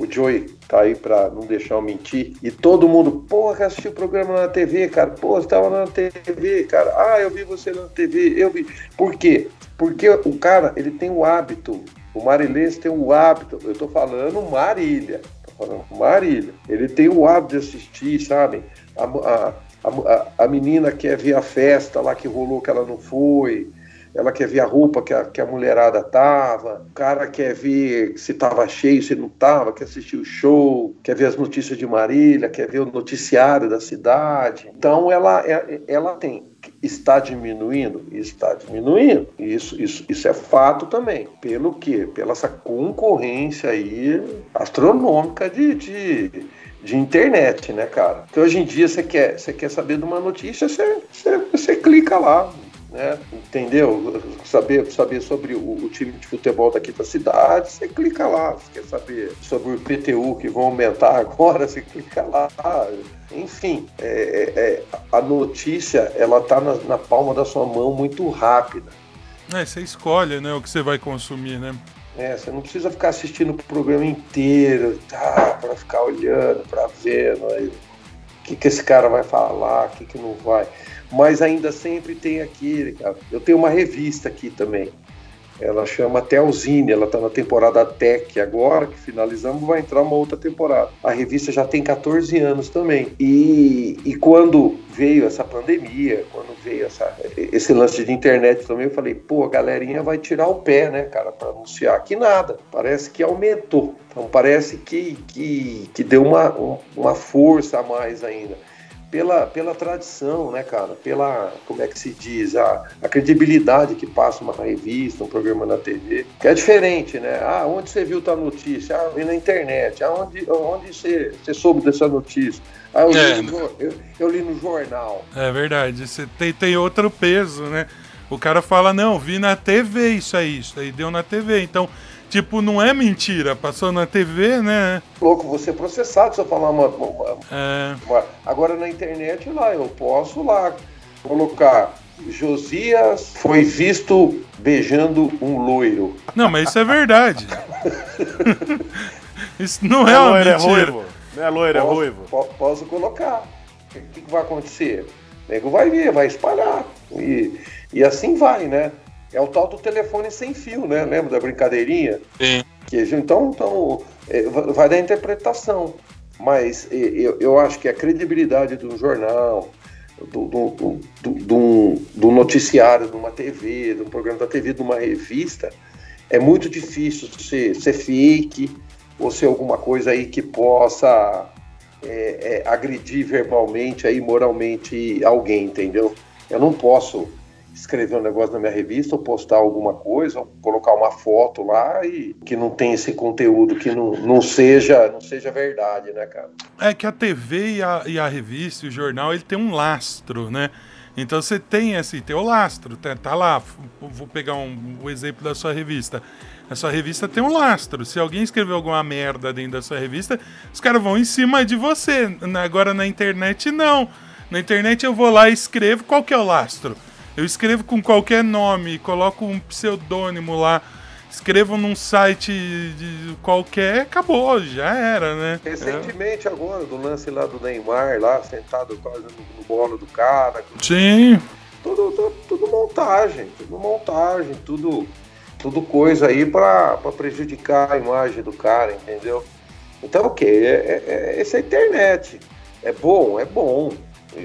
o Joey tá aí pra não deixar eu mentir, e todo mundo, porra, que assistiu o programa na TV, cara, pô, você tava na TV, cara, ah, eu vi você na TV, eu vi. Por quê? Porque o cara, ele tem o hábito, o marilhense tem o hábito, eu tô falando Marília, tô falando Marília, ele tem o hábito de assistir, sabe? A, a, a, a menina quer ver a festa lá que rolou que ela não foi, ela quer ver a roupa que a, que a mulherada tava, o cara quer ver se tava cheio, se não tava, quer assistir o show, quer ver as notícias de Marília, quer ver o noticiário da cidade. Então ela, é- ela tem. Está diminuindo? Está diminuindo. Isso, isso, isso é fato também. Pelo quê? Pela essa concorrência aí astronômica de, de, de internet, né, cara? Porque hoje em dia você quer, você quer saber de uma notícia, você, você, você clica lá, né? Entendeu? Saber, saber sobre o, o time de futebol daqui da cidade, você clica lá. Você quer saber sobre o PTU que vão aumentar agora, você clica lá. Enfim, é, é, é, a notícia ela tá na, na palma da sua mão muito rápida. É, você escolhe, né, o que você vai consumir, né? É, você não precisa ficar assistindo o programa inteiro, tá? Para ficar olhando, para ver né, o que, que esse cara vai falar, o que, que não vai. Mas ainda sempre tem cara. Eu tenho uma revista aqui também. Ela chama Telzine, ela está na temporada Tech agora, que finalizamos, vai entrar uma outra temporada. A revista já tem 14 anos também. E, e quando veio essa pandemia, quando veio essa, esse lance de internet também, eu falei, pô, a galerinha vai tirar o pé, né, cara, para anunciar. Que nada, parece que aumentou. Então parece que, que, que deu uma, um- uma força a mais ainda pela, pela tradição, né, cara? Pela, como é que se diz, a, a credibilidade que passa uma revista, um programa na TV, que é diferente, né? Ah, onde você viu tal notícia? Ah, vi na internet. Ah, onde, onde você, você soube dessa notícia? Ah, eu, É, li, no, eu, eu li no jornal. É verdade, você tem, tem outro peso, né? O cara fala, não, vi na TV isso aí, isso aí deu na TV. Então, tipo, não é mentira, passou na TV, né? Louco, você é processado se eu falar uma, uma- É, uma- Agora na internet lá, eu posso lá colocar Josias foi visto beijando um loiro. Não, mas isso é verdade. isso não Não é é uma loiro, é mentira. ruivo. Não é loiro, é Posso, ruivo. po- posso colocar. o que, que vai acontecer? O nego vai ver, vai espalhar. E, e assim vai, né? É o tal do telefone sem fio, né? Lembra da brincadeirinha? Sim. Que, então, então é, va- vai da interpretação. Mas eu, eu acho que a credibilidade de um jornal, do, do, do, do, do- do noticiário, de uma TV, de um programa da TV, de uma revista, é muito difícil ser, ser fake ou ser alguma coisa aí que possa é, é, agredir verbalmente, aí, moralmente alguém, entendeu? Eu não posso escrever um negócio na minha revista ou postar alguma coisa, ou colocar uma foto lá e que não tem esse conteúdo, que não, não, seja, não seja verdade, né, cara? É que a TV e a, e a revista e o jornal, ele tem um lastro, né? Então você tem tem o lastro, tá, tá lá. Vou pegar um, o exemplo da sua revista. A sua revista tem um lastro. Se alguém escreveu alguma merda dentro da sua revista, os caras vão em cima de você. Agora na internet, não. Na internet eu vou lá e escrevo. Qual que é o lastro? Eu escrevo com qualquer nome, coloco um pseudônimo lá, escrevo num site de qualquer, acabou, já era, né? Recentemente agora, do lance lá do Neymar, lá sentado quase no, bolo do cara, Sim. tudo, tudo, tudo montagem, tudo montagem, tudo, tudo coisa aí pra pra prejudicar a imagem do cara, entendeu? Então o que? É, é, é, essa é a internet. É bom, é bom.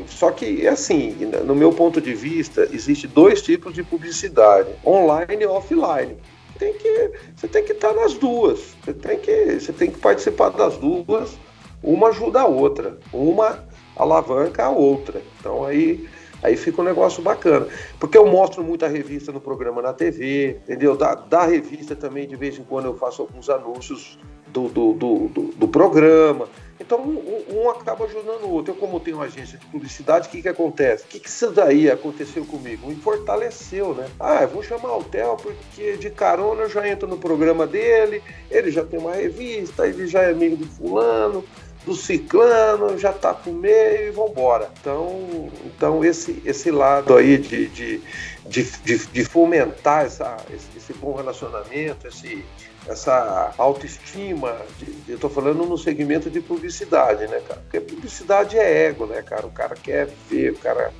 Só que, assim, no meu ponto de vista, existe dois tipos de publicidade: online e offline. Tem que, você tem que estar nas duas. Você tem que, você tem que participar das duas. Uma ajuda a outra. Uma alavanca a outra. Então aí Aí fica um negócio bacana. Porque eu mostro muita revista no programa na TV, entendeu? Da, da revista também, de vez em quando, eu faço alguns anúncios do, do, do, do, do programa. Então, um, um acaba ajudando o outro. Eu, como tenho uma agência de publicidade, o que, que acontece? O que, que isso daí aconteceu comigo? Me fortaleceu, né? Ah, eu vou chamar o Theo porque de carona eu já entro no programa dele, ele já tem uma revista, ele já é amigo do fulano, do ciclano, já tá pro meio e vambora. Então, então esse, esse lado aí de, de, de, de, de fomentar essa, esse, esse bom relacionamento, esse, essa autoestima, de, eu tô falando no segmento de publicidade, né, cara? Porque publicidade é ego, né, cara? O cara quer ver, o cara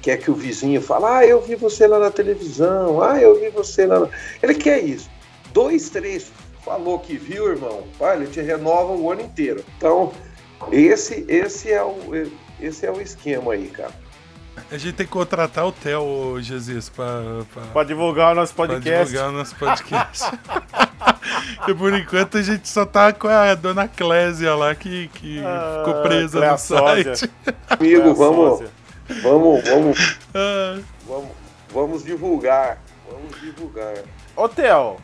quer que o vizinho fale, ah, eu vi você lá na televisão, ah, eu vi você lá. Na... Ele quer isso. Dois, três falou que viu, irmão, ah, ele te renova o ano inteiro. Então, esse, esse, é o, esse é o esquema aí, cara. A gente tem que contratar o Theo, Jesus, pra, pra, Pra divulgar o nosso pra podcast. divulgar o nosso podcast. e por enquanto a gente só tá com a dona Clésia lá que, que Ah, ficou presa Cléa no sósia. site. Amigo, vamos, vamos, vamos, Ah, vamos, vamos divulgar. Vamos divulgar. Ô, Theo,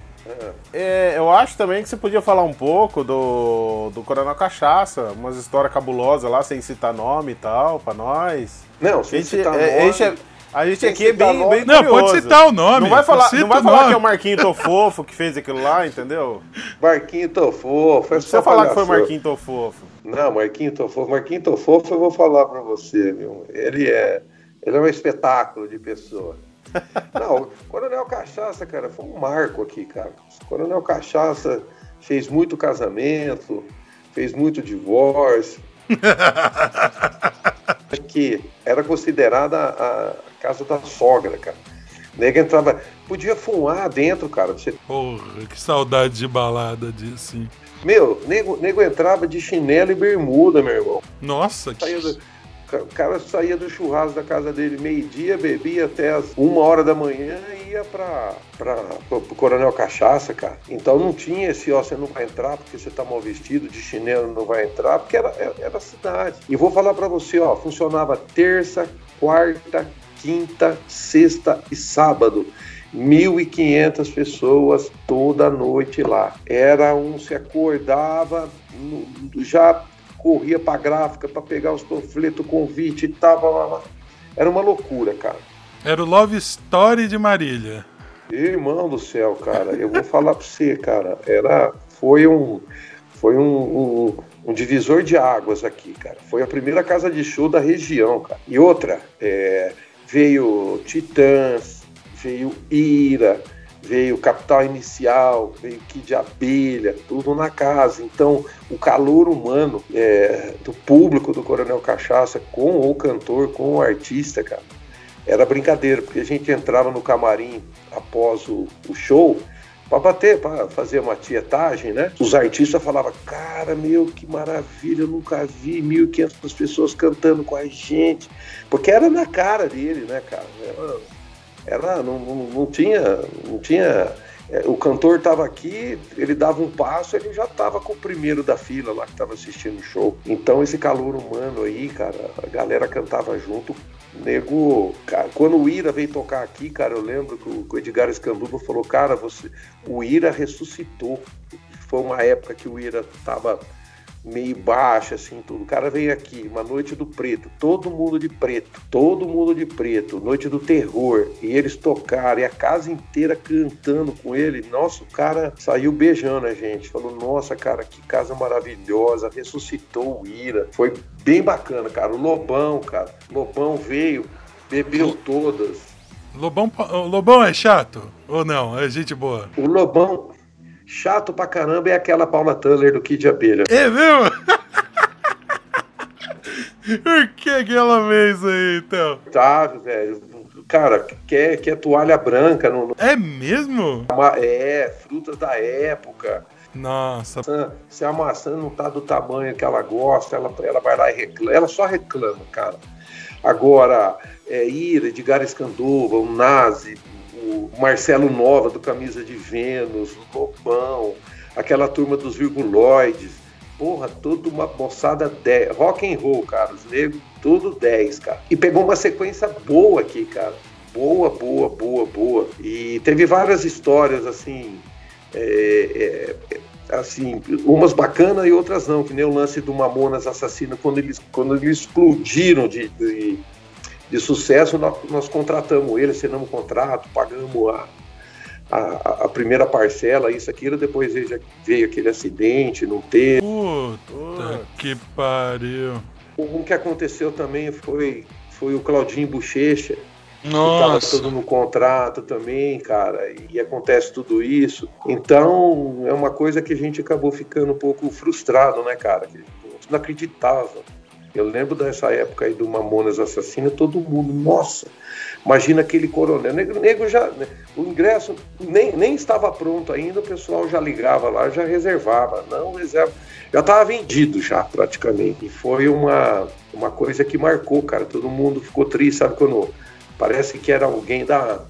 É. eu acho também que você podia falar um pouco do, do Coronel Cachaça, umas histórias cabulosas lá, sem citar nome e tal, pra nós. Não, A se gente, citar é, a nome- gente, é- a gente Sem aqui é bem, bem Não, curioso. pode citar o nome. Não vai falar, não vai falar que é o Marquinho Tofofo que fez aquilo lá, entendeu? Marquinho Tofofo. É Não só precisa falar que foi. Marquinho Tofofo. Não, Marquinho Tofofo. Marquinho Tofofo eu vou falar pra você, viu? Ele é, ele é um espetáculo de pessoa. Não, o Coronel Cachaça, cara, foi um marco aqui, cara. O Coronel Cachaça fez muito casamento, fez muito divórcio. que era considerada a casa da sogra, cara. Nega entrava. Podia fumar dentro, cara. Você Porra, que saudade de balada disso, sim. Meu, nego, nego entrava de chinelo e bermuda, meu irmão. Nossa, que... Do- o cara saía do churrasco da casa dele meio-dia, bebia até as uma hora da manhã e ia pra, pra, pro, pro Coronel Cachaça, cara. Então não tinha esse, ó, você não vai entrar porque você tá mal vestido, de chinelo não vai entrar, porque era, era, era cidade. E vou falar pra você, ó, funcionava terça, quarta, quinta, sexta e sábado. 1.500 pessoas toda noite lá. Era um, se acordava, já corria pra gráfica pra pegar os panfletos, convite e tal. blá, blá, blá. Era uma loucura, cara. era o Love Story de Marília. Irmão do céu, cara, eu vou falar pra você, cara, era, foi um, foi um, um, um divisor de águas aqui, cara. Foi a primeira casa de show da região, cara. E outra, é, veio Titãs, veio Ira, veio Capital Inicial, veio Kid de Abelha, tudo na casa. Então, o calor humano é, do público do Coronel Cachaça com o cantor, com o artista, cara, era brincadeira, porque a gente entrava no camarim após o, o show para bater, para fazer uma tietagem, né? Os artistas falavam, cara, meu, que maravilha, eu nunca vi 1.500 pessoas cantando com a gente, porque era na cara dele, né, cara? Era, era não, não, tinha, não tinha é, o cantor estava aqui, ele dava um passo, ele já estava com o primeiro da fila lá que estava assistindo o show. Então esse calor humano aí, cara, a galera cantava junto. Nego, cara, quando o Ira veio tocar aqui, cara, eu lembro que o Edgar Escanduba falou, cara, você, o Ira ressuscitou. Foi uma época que o Ira tava meio baixa, assim, tudo. O cara veio aqui, uma noite do preto, todo mundo de preto, todo mundo de preto, noite do terror, e eles tocaram, e a casa inteira cantando com ele. Nossa, o cara saiu beijando a gente, falou: Nossa, cara, que casa maravilhosa, ressuscitou o Ira. Foi bem bacana, cara. O Lobão, cara, Lobão veio, bebeu todas. Lobão, Lobão é chato? Ou não? É gente boa? O Lobão, chato pra caramba é aquela Paula Tuller do Kid Abelha. É mesmo? Por que aquela vez aí, então? Tá, velho. Cara, quer, quer toalha branca. No. É mesmo? É, frutas da época. Nossa. Se a maçã não tá do tamanho que ela gosta, ela, ela vai lá e reclama. Ela só reclama, cara. Agora, é, Ira, Edgar Escandova, o Nazi, o Marcelo Nova do Camisa de Vênus, o Lobão, aquela turma dos virguloides, porra, toda uma moçada 10, rock and roll, cara, os negros, tudo 10, cara. E pegou uma sequência boa aqui, cara. Boa, boa, boa, boa. E teve várias histórias, assim, é, é, assim, umas bacanas e outras não, que nem o lance do Mamonas Assassino, quando eles, quando eles explodiram de, de de sucesso, nós, nós contratamos ele, assinamos um contrato, pagamos a, a, a, primeira parcela, isso, aquilo, depois veio, veio aquele acidente, não teve. Puta que pariu. Um que aconteceu também foi, foi o Claudinho Bochecha. Nossa. Que tava todo no contrato também, cara, e acontece tudo isso. Então, é uma coisa que a gente acabou ficando um pouco frustrado, né, cara? Que não acreditava. Eu lembro dessa época aí do Mamonas Assassina, todo mundo, nossa, imagina aquele coronel. Nego, nego já, né, o ingresso nem, nem estava pronto ainda, o pessoal já ligava lá, já reservava. Não, reserva. Já estava vendido já, praticamente. E foi uma, uma coisa que marcou, cara. Todo mundo ficou triste, sabe? Quando parece que era alguém da,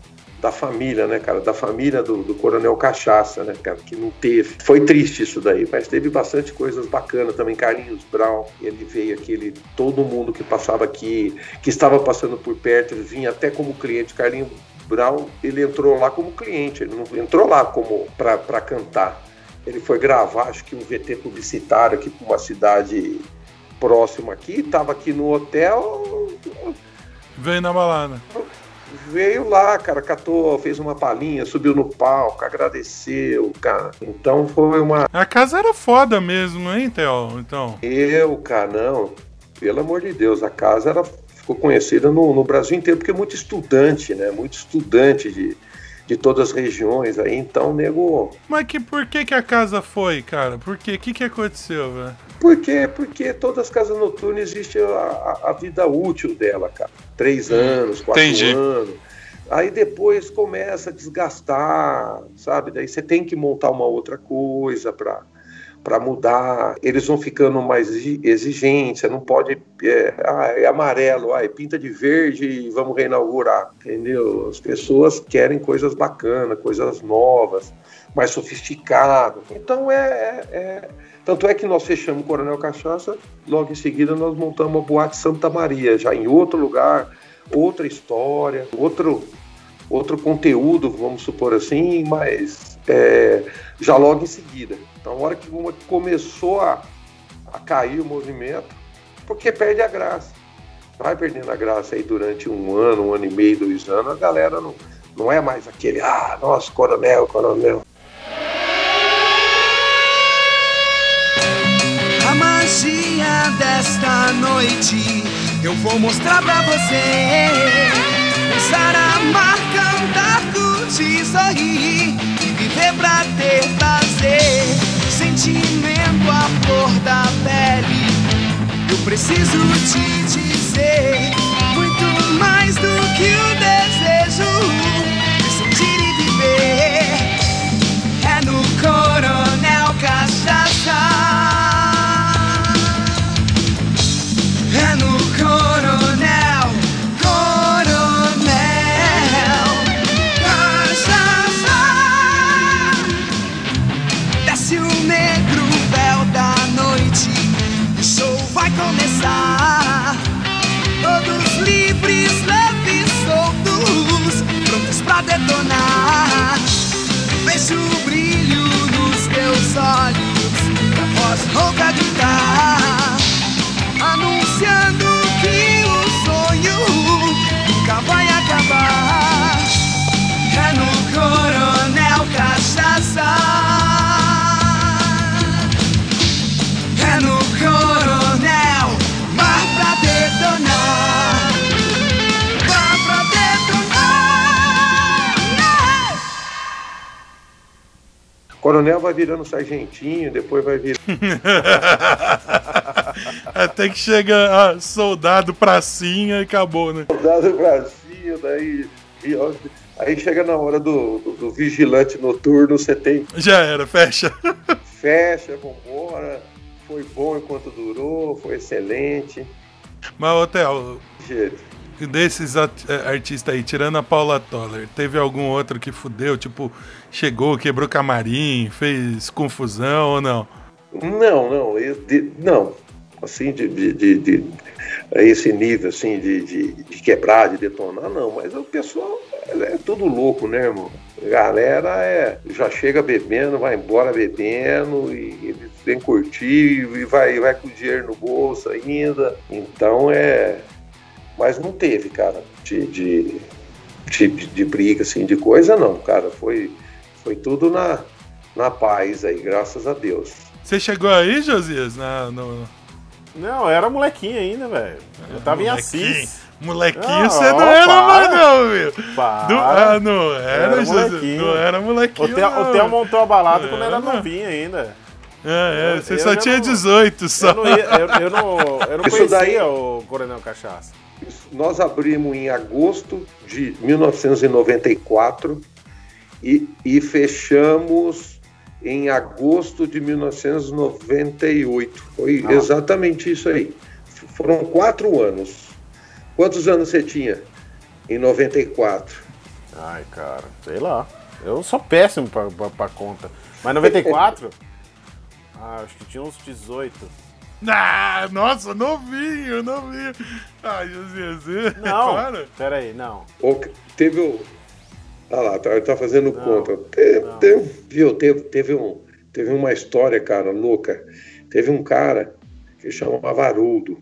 da família, né, cara? Da família do, do, Coronel Cachaça, né, cara? Que não teve. Foi triste isso daí, mas teve bastante coisas bacanas também. Carlinhos Brown, ele veio aqui, ele, todo mundo que passava aqui, que estava passando por perto, ele vinha até como cliente. Carlinhos Brown, ele entrou lá como cliente, ele não entrou lá como para cantar. Ele foi gravar, acho que um VT publicitário aqui para uma cidade próxima aqui, estava aqui no hotel. Veio na balada veio lá, cara, catou, fez uma palhinha, subiu no palco, agradeceu, cara. Então foi uma. A casa era foda mesmo, hein, Theo? Então. Eu, cara, não. Pelo amor de Deus, a casa era, ficou conhecida no, no Brasil inteiro, porque é muito estudante, né? Muito estudante de, de todas as regiões aí, então nego. Mas que, por que, que a casa foi, cara? Por quê? O que, que aconteceu, velho? Por quê? Porque todas as casas noturnas existe a, a, a vida útil dela, cara. Três hum, anos, quatro Entendi. anos. Aí depois começa a desgastar, sabe? Daí você tem que montar uma outra coisa para para mudar, eles vão ficando mais exigentes, não pode, é, ah, é amarelo, ah, é pinta de verde e vamos reinaugurar, entendeu? As pessoas querem coisas bacanas, coisas novas, mais sofisticadas. Então é, é, é, Tanto é que nós fechamos o Coronel Cachaça, logo em seguida nós montamos a Boate Santa Maria, já em outro lugar, outra história, outro, outro conteúdo, vamos supor assim, mas é, já logo em seguida. Então, a hora que começou a, a cair o movimento, porque perde a graça. Vai perdendo a graça aí durante um ano, um ano e meio, dois anos, a galera não, não é mais aquele, ah, nossa, coronel, coronel. Magia desta noite eu vou mostrar pra você. Dançar, amar, cantar, curtir, sorrir e viver pra ter prazer. Sentimento à flor da pele. Eu preciso te dizer muito mais do que o desejo Coronel vai virando sargentinho, depois vai virando. Até que chega a soldado pracinha e acabou, né? soldado Brasil, daí. e, ó, aí chega na hora do, do, do vigilante noturno, você tem Já era, fecha. fecha, vambora. Foi bom enquanto durou, foi excelente. Mas, Hotel, Jeito. Desses eh, artistas aí, tirando a Paula Toller, teve algum outro que fudeu? Tipo, chegou, quebrou camarim, fez confusão ou não? Não, não, eu- de- não. Assim, de, de, de- a esse nível, assim, de, de, quebrar, de detonar, não. Mas o pessoal é tudo louco, né, irmão? Galera é, já chega bebendo, vai embora bebendo, e vem curtir, e vai, vai com o dinheiro no bolso ainda. Então é. Mas não teve, cara, de, de, de, de briga, assim, de coisa, não, cara. Foi, foi tudo na, na paz aí, graças a Deus. Você chegou aí, Josias? Na, no... Não, eu era molequinho ainda, velho. Eu tava em Molequinho. Assis. Molequinho, Não, você não ó, era para. mais não. Para. Do- ah, não era, Era Josias. molequinho. Não era O molequinho, Theo, não. o Theo montou a balada quando É, era não. novinho ainda. É, é, Eu- você eu só já tinha não- 18 só. Eu não, ia- eu, eu não, eu não Isso conhecia daí- o Coronel Cachaça. Nós abrimos em agosto de 1994 e, e fechamos em agosto de 1998. Foi Ah. exatamente isso aí. Foram quatro anos. Quantos anos você tinha em 94? Ai, cara, sei lá. Eu sou péssimo pra, pra, pra conta. Mas 94? ah, acho que tinha uns 18. Ah, nossa, novinho, novinho. Ai, Josias. Não, Para. pera aí, não. Que- Teve o. Ah lá, tá, tá fazendo Não, conta. Te- não. te- viu, teve, teve, um, teve uma história, cara, louca. Teve um cara que chamava Haroldo.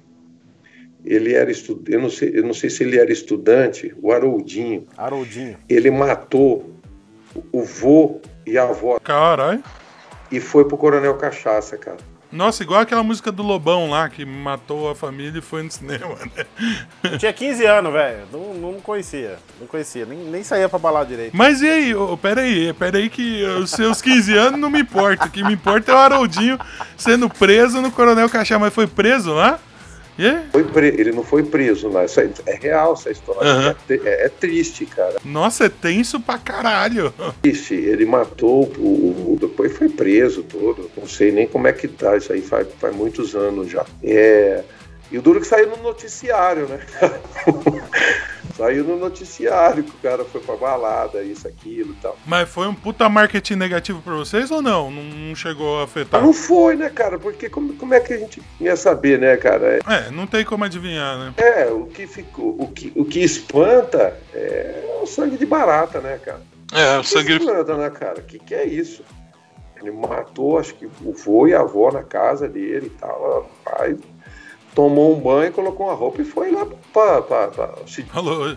Ele era estudante, eu não sei, eu não sei se ele era estudante, o Haroldinho. Haroldinho. Ele matou o vô e a avó Caralho. e foi pro Coronel Cachaça, cara. Nossa, igual aquela música do Lobão lá, que matou a família e foi no cinema, né? Eu tinha 15 anos, velho. Não, não conhecia. Não conhecia. Nem, nem saía pra balada direito. Mas e aí, ô, peraí, peraí que os seus 15 anos não me importa. O que me importa é o Haroldinho sendo preso no Coronel Cachá, mas foi preso lá? Ele não foi preso lá. Isso aí- é real essa história. É, te- é- é triste, cara. Nossa, é tenso pra caralho. Triste. Ele matou o, o- Depois foi preso todo. Não sei nem como é que tá. Isso aí faz, faz muitos anos já. É. E o duro que saiu no noticiário, né? saiu no noticiário que o cara foi pra balada, isso, aquilo e tal. Mas foi um puta marketing negativo pra vocês ou não? Não, não chegou a afetar? Não foi, né, cara? Porque como, como é que a gente ia saber, né, cara? É, não tem como adivinhar, né? É, o que ficou, o que, o que espanta é o sangue de barata, né, cara? É, o O que sangue. espanta, né, cara? O que, que é isso? Ele matou, acho que o vô e a avó na casa dele e tal. Pai tomou um banho, colocou uma roupa e foi lá pra se Falou,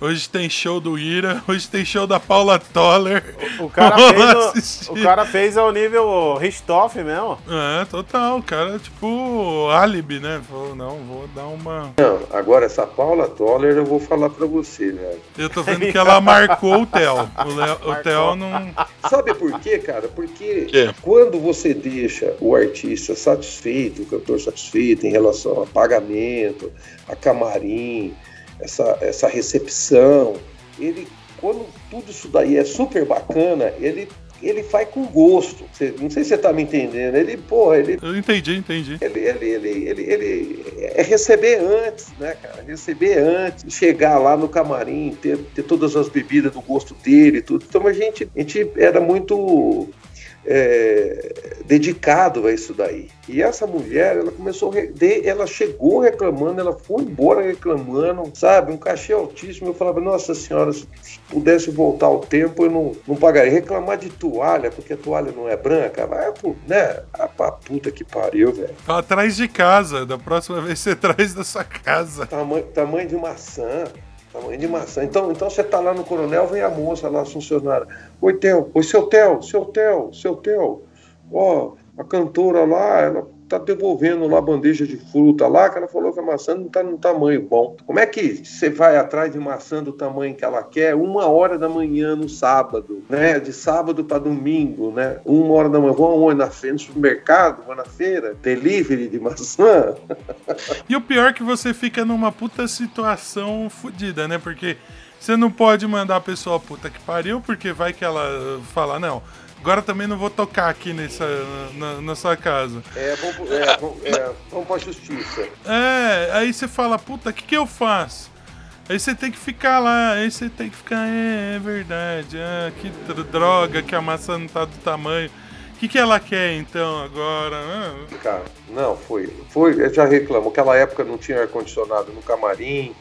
Hoje tem show do Ira, hoje tem show da Paula Toller. O cara Vamos fez, o, o cara fez ao nível Richthoff mesmo. É, total, o cara, tipo, álibi, né? Falou, não, vou dar uma. Não, agora essa Paula Toller eu vou falar pra você, velho. Eu tô vendo que ela marcou o Theo. O, Leo- o Theo não. Sabe por quê, cara? Porque quê? quando você deixa o artista satisfeito, o cantor satisfeito em relação a pagamento, a camarim, essa, essa recepção, ele, quando tudo isso daí é super bacana, ele, ele faz com gosto. Você- não sei se você tá me entendendo. Ele, porra, ele Eu entendi, entendi. ele, ele, ele, ele, ele é receber antes, né, cara? Receber antes, chegar lá no camarim, ter, ter todas as bebidas do gosto dele e tudo. Então a gente, a gente era muito é, dedicado a isso daí. E essa mulher, ela começou, a ela chegou reclamando, ela foi embora reclamando, sabe? Um cachê altíssimo. Eu falava, nossa senhora, se pudesse voltar ao tempo, eu não, não pagaria. Reclamar de toalha, porque a toalha não é branca, vai, né? Ah, pra puta que pariu, velho. Tá atrás de casa. Da próxima vez você traz da sua casa. Tamanho, tamanho de maçã. Tamanho de maçã. Então, então você tá lá no coronel, vem a moça lá, a funcionária. Oi, Theo. Oi, seu Theo, seu Theo, seu Theo. Ó, a cantora lá, ela tá devolvendo lá bandeja de fruta lá, que ela falou que a maçã não tá num tamanho bom. Como é que você vai atrás de maçã do tamanho que ela quer uma hora da manhã no sábado, né? De sábado para domingo, né? Uma hora da manhã, vão aonde? Na feira, no supermercado, vão na feira, delivery de maçã. E o pior é que você fica numa puta situação fodida, né? Porque você não pode mandar a pessoa puta que pariu, porque vai que ela fala, não, agora também não vou tocar aqui nessa, na, na sua casa. É, vamos, é, vamos, é, vamos pra justiça. É, aí você fala, puta, o que, que eu faço? Aí você tem que ficar lá, aí você tem que ficar, é, é verdade, ah, que dr- droga que a maçã não tá do tamanho. O que, que ela quer então agora? Ah, Cara, não, foi. Foi, eu já reclamo. Aquela época não tinha ar-condicionado no camarim,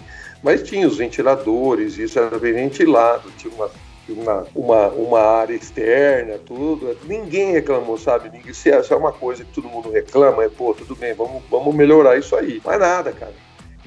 mas tinha os ventiladores, isso era bem ventilado, tinha uma, uma, uma, uma área externa, tudo. Ninguém reclamou, sabe? Ninguém, se é, se é uma coisa que todo mundo reclama, é, pô, tudo bem, vamos, vamos melhorar isso aí. Mas nada, cara.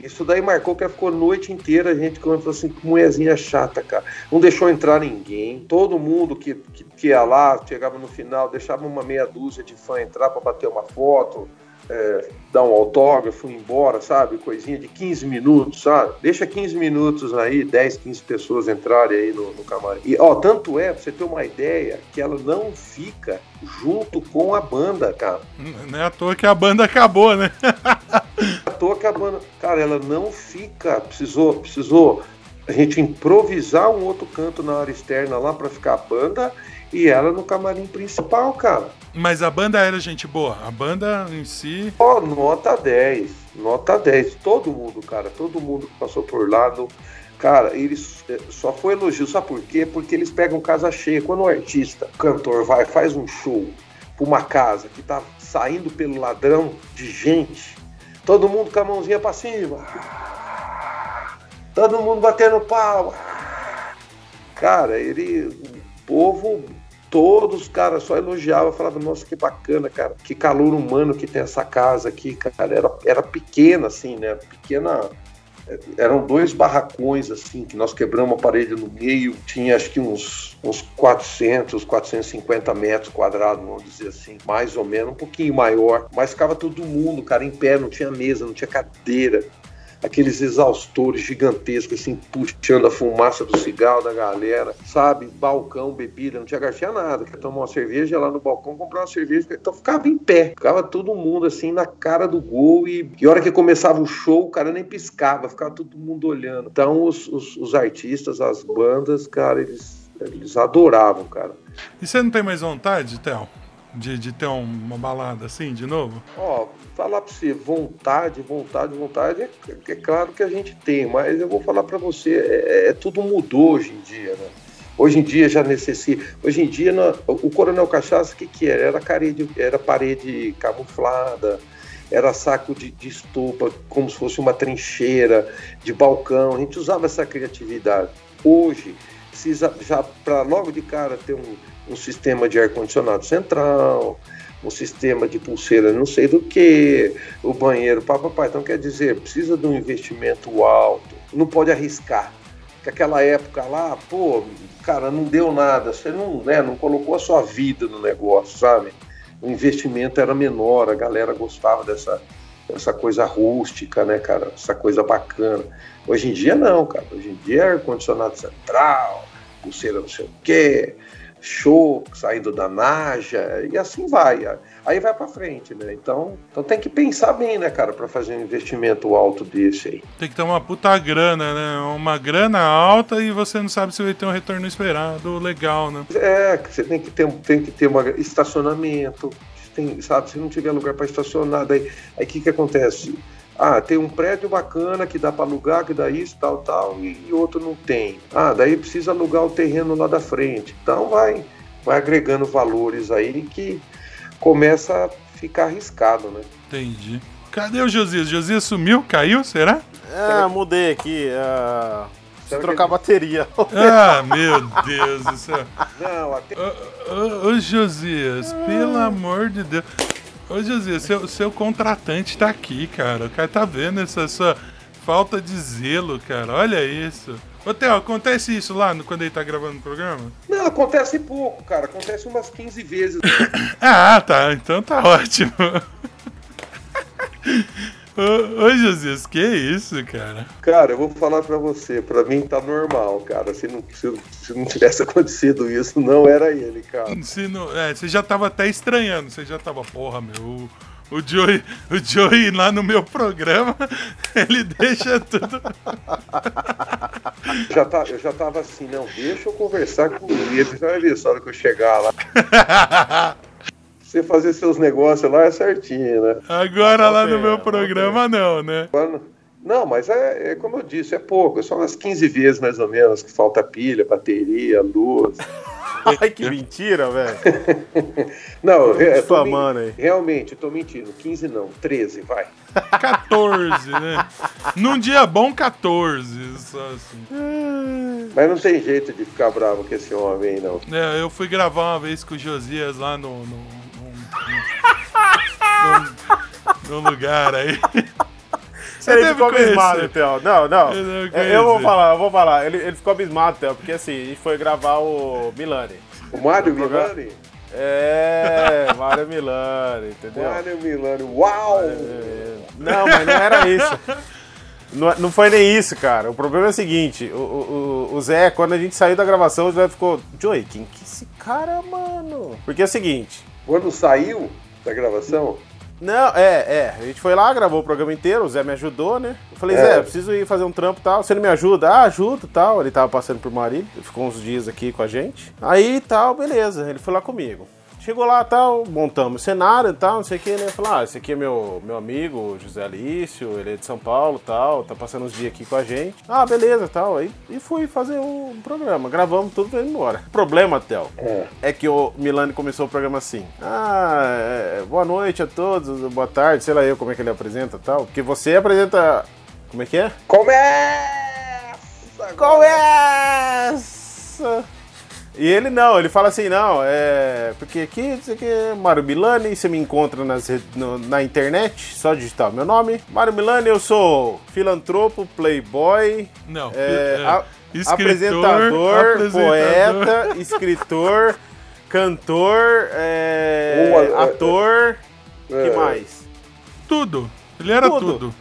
Isso daí marcou que ficou a noite inteira a gente falou assim, que mulherzinha chata, cara. Não deixou entrar ninguém. Todo mundo que, que, que ia lá, chegava no final, deixava uma meia dúzia de fã entrar para bater uma foto, é, dar um autógrafo, ir embora, sabe? Coisinha de 15 minutos, sabe? Deixa 15 minutos aí, 10, 15 pessoas entrarem aí no, no camarim. E, ó, tanto é, pra você ter uma ideia, que ela não fica junto com a banda, cara. não é à toa que a banda acabou, né? à toa que a banda. Cara, ela não fica. Precisou, precisou a gente improvisar um outro canto na área externa lá pra ficar a banda e ela no camarim principal, cara. Mas a banda era gente boa. A banda em si. Ó, nota 10. Nota 10. Todo mundo, cara, todo mundo que passou por lá. No... Cara, eles eh, só foi elogio. Sabe por quê? Porque eles pegam casa cheia. Quando o artista, o cantor, vai, faz um show pra uma casa que tá saindo pelo ladrão de gente, todo mundo com a mãozinha pra cima. Todo mundo batendo pau. Cara, ele. O povo, todos, cara, só elogiava, falava, nossa, que bacana, cara. Que calor humano que tem essa casa aqui, cara. Era, era pequena, assim, né? Pequena. Eram dois barracões, assim, que nós quebramos a parede no meio. Tinha, acho que uns, uns 400, 450 metros quadrados, vamos dizer assim. Mais ou menos, um pouquinho maior. Mas ficava todo mundo, cara, em pé. Não tinha mesa, não tinha cadeira aqueles exaustores gigantescos, assim, puxando a fumaça do cigarro da galera, sabe? Balcão, bebida, não tinha garfinha nada. Quer tomar uma cerveja lá no balcão, comprar uma cerveja. Então ficava em pé. Ficava todo mundo, assim, na cara do gol. E, e hora que começava o show, o cara nem piscava, ficava todo mundo olhando. Então os, os, os artistas, as bandas, cara, eles, eles adoravam, cara. E você não tem mais vontade, Theo? De, de ter um- uma balada assim de novo? Ó, falar pra você, vontade, vontade, vontade, é, é claro que a gente tem, mas eu vou falar pra você, é, é- tudo mudou hoje em dia, né? Hoje em dia já necessita. Hoje em dia, o Coronel Cachaça, o que, que era? Era parede, era parede camuflada, era saco de, de estopa, como se fosse uma trincheira, de balcão. A gente usava essa criatividade. Hoje, precisa já para logo de cara ter um, um sistema de ar-condicionado central, um sistema de pulseira não sei do que, o banheiro, papapá. Então quer dizer, precisa de um investimento alto, não pode arriscar. que aquela época lá, pô, cara, não deu nada, você não, né, não colocou a sua vida no negócio, sabe? O investimento era menor, a galera gostava dessa, dessa coisa rústica, né, cara? Essa coisa bacana. Hoje em dia não, cara. Hoje em dia é ar-condicionado central, pulseira não sei o quê, show saindo da Naja, e assim vai. Aí vai pra frente, né? Então, então tem que pensar bem, né, cara, pra fazer um investimento alto desse aí. Tem que ter uma puta grana, né? Uma grana alta e você não sabe se vai ter um retorno esperado legal, né? É, você tem que ter, tem que ter um estacionamento, tem, sabe? Se não tiver lugar para estacionar, daí aí o que, que acontece? Ah, tem um prédio bacana que dá para alugar, que dá isso, tal, tal, e, e outro não tem. Ah, daí precisa alugar o terreno lá da frente. Então vai, vai agregando valores aí que começa a ficar arriscado, né? Entendi. Cadê o Josias? Josias sumiu? Caiu? Será? Ah, mudei aqui. ah, preciso Será que trocar a bateria. Ah, meu Deus do céu. Não, até Ô, ô, ô, Josias, pelo amor de Deus. Ô, Josias, seu, seu contratante tá aqui, cara. O cara tá vendo essa sua falta de zelo, cara. Olha isso. Ô, Theo, acontece isso lá no- quando ele tá gravando o programa? Não, acontece pouco, cara. Acontece umas 15 vezes. Ah, tá. Então tá ótimo. Ô, ô, Josias, que isso, cara? Cara, eu vou falar pra você, pra mim tá normal, cara. Se não, se, se não tivesse acontecido isso, não era ele, cara. Se não, é, você já tava até estranhando. Você já tava, porra, meu. O Joey, o Joey lá no meu programa, ele deixa tudo. Já tá, eu já tava assim, não, deixa eu conversar com ele. Você vai ver só a hora que eu chegar lá. Você fazer seus negócios lá é certinho, né? Agora lá no meu programa não, né? Não- mas é, é como eu disse, é pouco. É só umas 15 vezes mais ou menos que falta pilha, bateria, luz. Ai, que mentira, velho. Não, eu, eu tô men- aí. realmente, eu tô mentindo. 15 não, 13, vai. 14, né? Num dia bom, 14. Só assim. Mas não tem jeito de ficar bravo com esse homem aí, não. É, eu fui gravar uma vez com o Josias lá no. no, no, no- num lugar aí. Você ele deve ficou abismado, conhecer. Theo. Não, não. Eu não É, Eu vou conheço. falar, eu vou falar. Ele, ele ficou abismado, Theo, porque assim, a gente foi gravar o Milani. O Mário Milani? É, Mário Milani, entendeu? Mário Milani, uau! É, Não, mas não era isso. Não, não foi nem isso, cara. O problema é o seguinte: o, o, o- o Zé, quando a gente saiu da gravação, o Zé ficou. Joey, quem que é esse cara, mano? Porque é o seguinte. Quando saiu da gravação, Não, é, é. A gente foi lá, gravou o programa inteiro, o Zé me ajudou, né? Eu falei, É. Zé, eu preciso ir fazer um trampo e tal. Você não me ajuda? Ah, ajudo e tal. Ele tava passando por Marília, ficou uns dias aqui com a gente. Aí tal, beleza. Ele foi lá comigo. Chegou lá tal, montamos o cenário e tal, não sei o que, né? Falou, ah, esse aqui é meu, meu amigo, José Alício, ele é de São Paulo tal, tá passando uns dias aqui com a gente. Ah, beleza tal. Aí, e fui fazer o programa. Gravamos tudo e embora. O problema, Theo, é. é que o Milani começou o programa assim. Ah, é, boa noite a todos, boa tarde, sei lá eu como é que ele apresenta e tal. Porque você apresenta. Como é que é? Começa! Começa! E ele não, ele fala assim, não, é. Porque aqui, isso aqui é Mário Milani, você me encontra nas, no- na internet, só digitar o meu nome. Mário Milani, eu sou filantropo, playboy, Não, é, é, a- escritor, apresentador, apresentador. poeta, escritor, cantor, é, Boa, é, ator, que é. mais? Tudo. Ele era Tudo. tudo.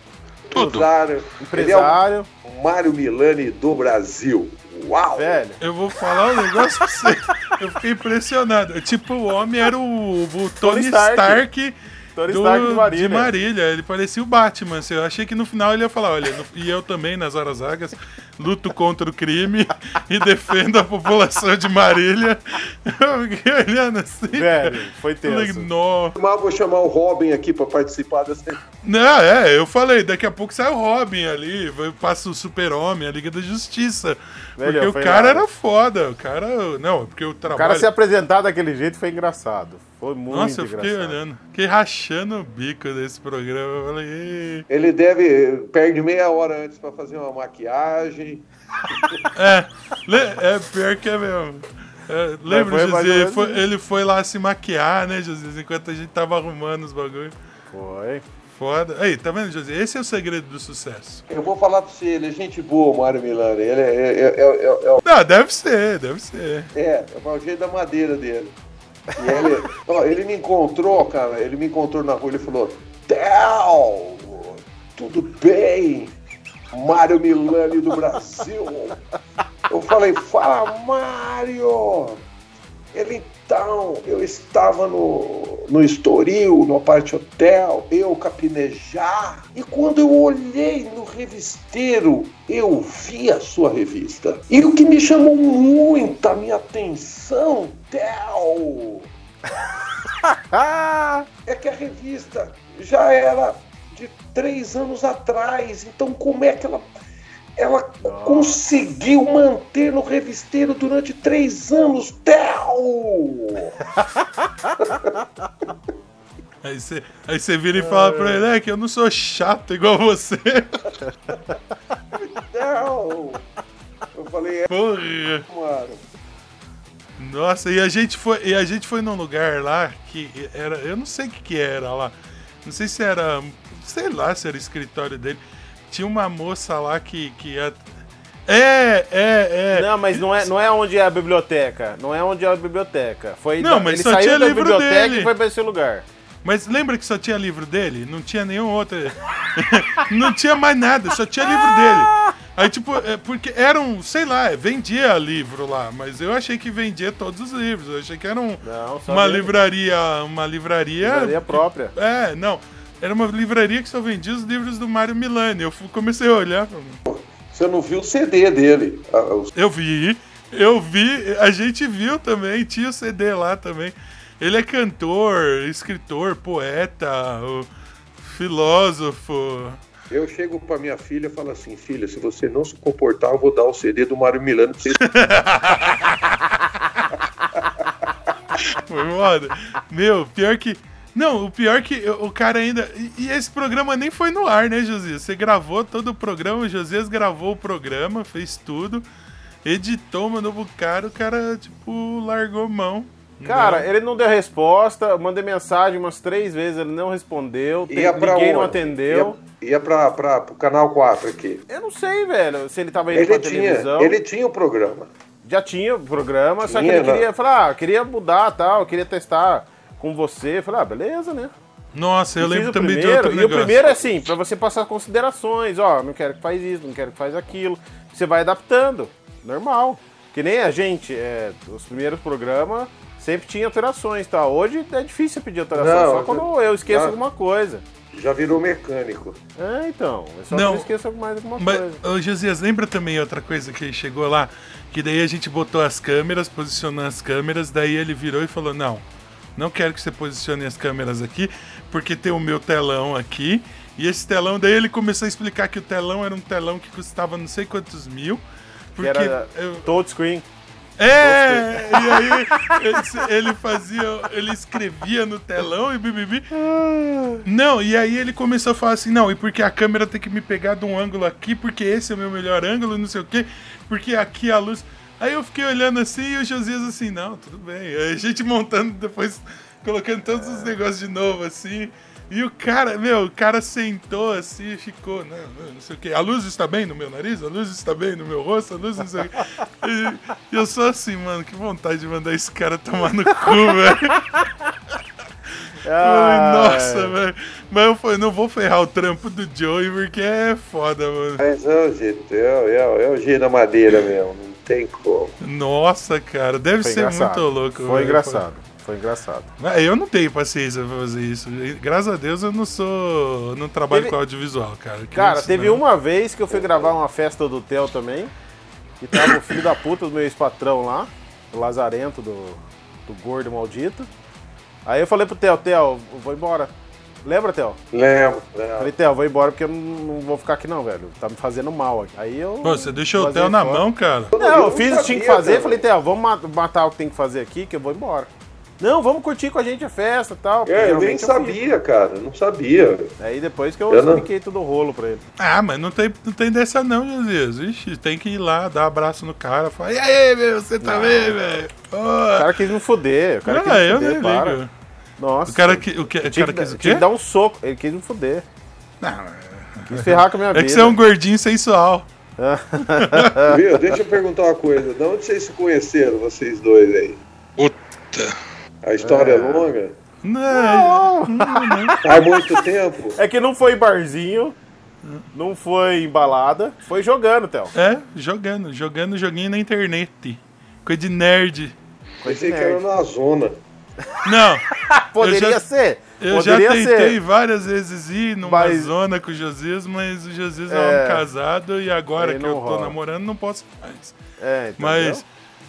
Tudo. Empresário. Empresário, Ele é o Mário Milani do Brasil. Uau! velho. Eu vou falar um negócio pra você. Eu fiquei impressionado. Tipo, o homem era o, o Tony Stark. Stark, Tony do- Stark de Marília. de Marília. Ele parecia o Batman. assim. Eu achei que no final ele ia falar: olha, no- e eu também, nas horas vagas, luto contra o crime e defendo a população de Marília. Eu fiquei olhando assim. Velho, foi Falei, tenso. nossa. Mas vou chamar o Robin aqui pra participar dessa. Não, é, eu falei, daqui a pouco sai o Robin ali, vai- passa o Super-Homem, a Liga da Justiça. Velho, porque o cara nada. era foda, o cara. Não, porque o O trabalho. cara se apresentar daquele jeito foi engraçado. Foi muito Nossa, eu engraçado. fiquei olhando. Fiquei rachando o bico desse programa. Eu falei, "Ei". Ele deve. Perde meia hora antes pra fazer uma maquiagem. é, é pior que é mesmo. É, lembra, foi José? menos Foi- ele foi lá se maquiar, né, José? Enquanto a gente tava arrumando os bagulhos. Foi. foda. Aí, tá vendo, José? Esse é o segredo do sucesso. Eu vou falar pra você, ele é gente boa, o Mário Milani. Ele é, é, é, é, é, o- Não, deve ser, deve ser. é, é o jeito da madeira dele. E ele, ó, ele me encontrou, cara, ele me encontrou na rua, ele falou, Theo, tudo bem? Mário Milani do Brasil. Eu falei, fala, Mário! Ele, então, eu estava no, no Estoril, no Aparte Hotel, eu capinejar, e quando eu olhei no revisteiro, eu vi a sua revista. E o que me chamou muito a minha atenção, Ah! é que a revista já era de três anos atrás, então como é que ela, ela conseguiu manter no revisteiro durante três anos, Theo? Aí você aí você vira e fala pra ele, é que eu não sou chato igual você. Theo! Eu falei, é, Porra. mano. Nossa, e a gente foi, e a gente foi num lugar lá que era, eu não sei o que que era lá. Não sei se era, sei lá se era escritório dele. Tinha uma moça lá que que ia- é, é, é. Não, mas não é, não é onde é a biblioteca. Não é onde é a biblioteca. Foi Não, da- mas ele só saiu tinha da livro biblioteca dele. e foi pra esse lugar. Mas lembra que só tinha livro dele? Não tinha nenhum outro. não tinha mais nada, só tinha livro dele. Aí, tipo, é porque era um, sei lá, vendia livro lá, mas eu achei que vendia todos os livros. Eu achei que era um, Não, uma dele. livraria. Uma livraria. Livraria própria. É, não. Era uma livraria que só vendia os livros do Mário Milani. Eu comecei a olhar. Você não viu o CD dele. Ah, os- Eu vi, eu vi, a gente viu também, tinha o CD lá também. Ele é cantor, escritor, poeta, filósofo. Eu chego pra minha filha e falo assim, filha, se você não se comportar, eu vou dar o CD do Mário Milano pra você. Foi moda. Meu, pior que. Não, o pior que o cara ainda. E, esse programa nem foi no ar, né, Josias? Você gravou todo o programa, o Josias gravou o programa, fez tudo, editou, mandou pro cara, o cara, tipo, largou mão. Cara, Não. ele não deu resposta, eu mandei mensagem umas três vezes, ele não respondeu, tem- Ia pra ninguém não onde? atendeu. Ia, ia pra, pra, pro Canal 4 aqui. Eu não sei, velho, se ele tava indo Ele pra tinha, televisão. ele tinha o programa. Já tinha o programa, só que Tinha, ele né? queria falar, ah, queria mudar tal, queria testar com você. Eu falei, ah, beleza, né? Nossa, eu E fiz lembro o também de primeiro, outro E negócio. o primeiro é assim, pra você passar considerações, ó, não quero que faz isso, não quero que faz aquilo. Você vai adaptando, normal. Que nem a gente, é, os primeiros programas sempre tinha alterações, tá? Hoje é difícil pedir alteração, Não, só já- quando eu esqueço já- alguma coisa. Já virou mecânico. É, então, é só Não. que eu esqueço mais alguma Mas, coisa. ô, Josias, lembra também outra coisa que chegou lá? Que daí a gente botou as câmeras, posicionou as câmeras, daí ele virou e falou: Não, não quero que você posicione as câmeras aqui, porque tem o meu telão aqui. E esse telão, daí ele começou a explicar que o telão era um telão que custava não sei quantos mil. Que Porque era eu- touchscreen. É, e aí ele- fazia, ele escrevia no telão e bibibi. Não, e aí ele começou a falar assim, não, e porque a câmera tem que me pegar de um ângulo aqui, porque esse é o meu melhor ângulo, não sei o quê, porque aqui a luz. Aí eu fiquei olhando assim e o Josias assim, não, tudo bem. Aí a gente montando depois, colocando todos os negócios de novo assim. E o cara, meu, o cara sentou assim e ficou, não, não, não sei o quê. A luz está bem no meu nariz, a luz está bem no meu rosto, a luz não sei o quê. E eu sou assim, mano, que vontade de mandar esse cara tomar no cu, velho. Ah, nossa, velho. Mas eu falei, não vou ferrar o trampo do Joey porque é foda, mano. Mas é o jeito, é, é, o jeito da madeira mesmo. Não tem como. Nossa, cara, deve Foi ser engraçado. muito louco. Foi velho. engraçado. Foi engraçado. Mas Eu não tenho paciência pra fazer isso. Graças a Deus eu não sou. não trabalho Teve- com audiovisual, cara. Que Cara, isso teve não. uma vez que eu fui gravar uma festa do Theo também. E tava o filho da puta do meu ex-patrão lá, o Lazarento do, do gordo maldito. Aí eu falei pro Theo, Theo, vou embora. Lembra, Theo? Lembro, lembro. Falei, Theo, vou embora porque eu não, vou ficar aqui não, velho. Tá me fazendo mal aqui. Aí eu. Pô, você deixou o Theo na fora. mão, cara. Não, Eu eu fiz o que tinha que fazer. Falei, Theo, vamos ma- matar o que tem que fazer aqui que eu vou embora. Não, vamos curtir com a gente a festa e tal. É, eu nem fiz. sabia, cara. Não sabia. Aí depois que eu, Eu não- expliquei todo o rolo pra ele. Ah, mas não tem, não tem dessa não, Josias. Ixi, tem que ir lá, dar abraço no cara, falar, e aí, meu, você tá bem, velho? O cara quis me foder. O cara quis Ah, me eu foder, nem para. ligo. O cara que, o que, o cara que, quis o quê? dar um soco. Ele quis me fuder. Não, Quis ferrar com a minha é vida. que você é um gordinho sensual. Viu? Deixa eu perguntar uma coisa. De onde vocês se conheceram, vocês dois aí? Puta. A história é, longa? Não, Faz muito tempo? É que não foi em barzinho, não foi em balada, foi jogando, Théo. é, jogando, jogando joguinho na internet. Coisa de nerd. Coisa de Pensei que era na zona. Não, Poderia já- ser. eu já Poderia tentei ser. várias vezes ir numa Mas- zona com o Josias, mas o Josias é, É. um casado e agora Aí que não eu tô rola. namorando não posso mais. É, entendeu? Mas,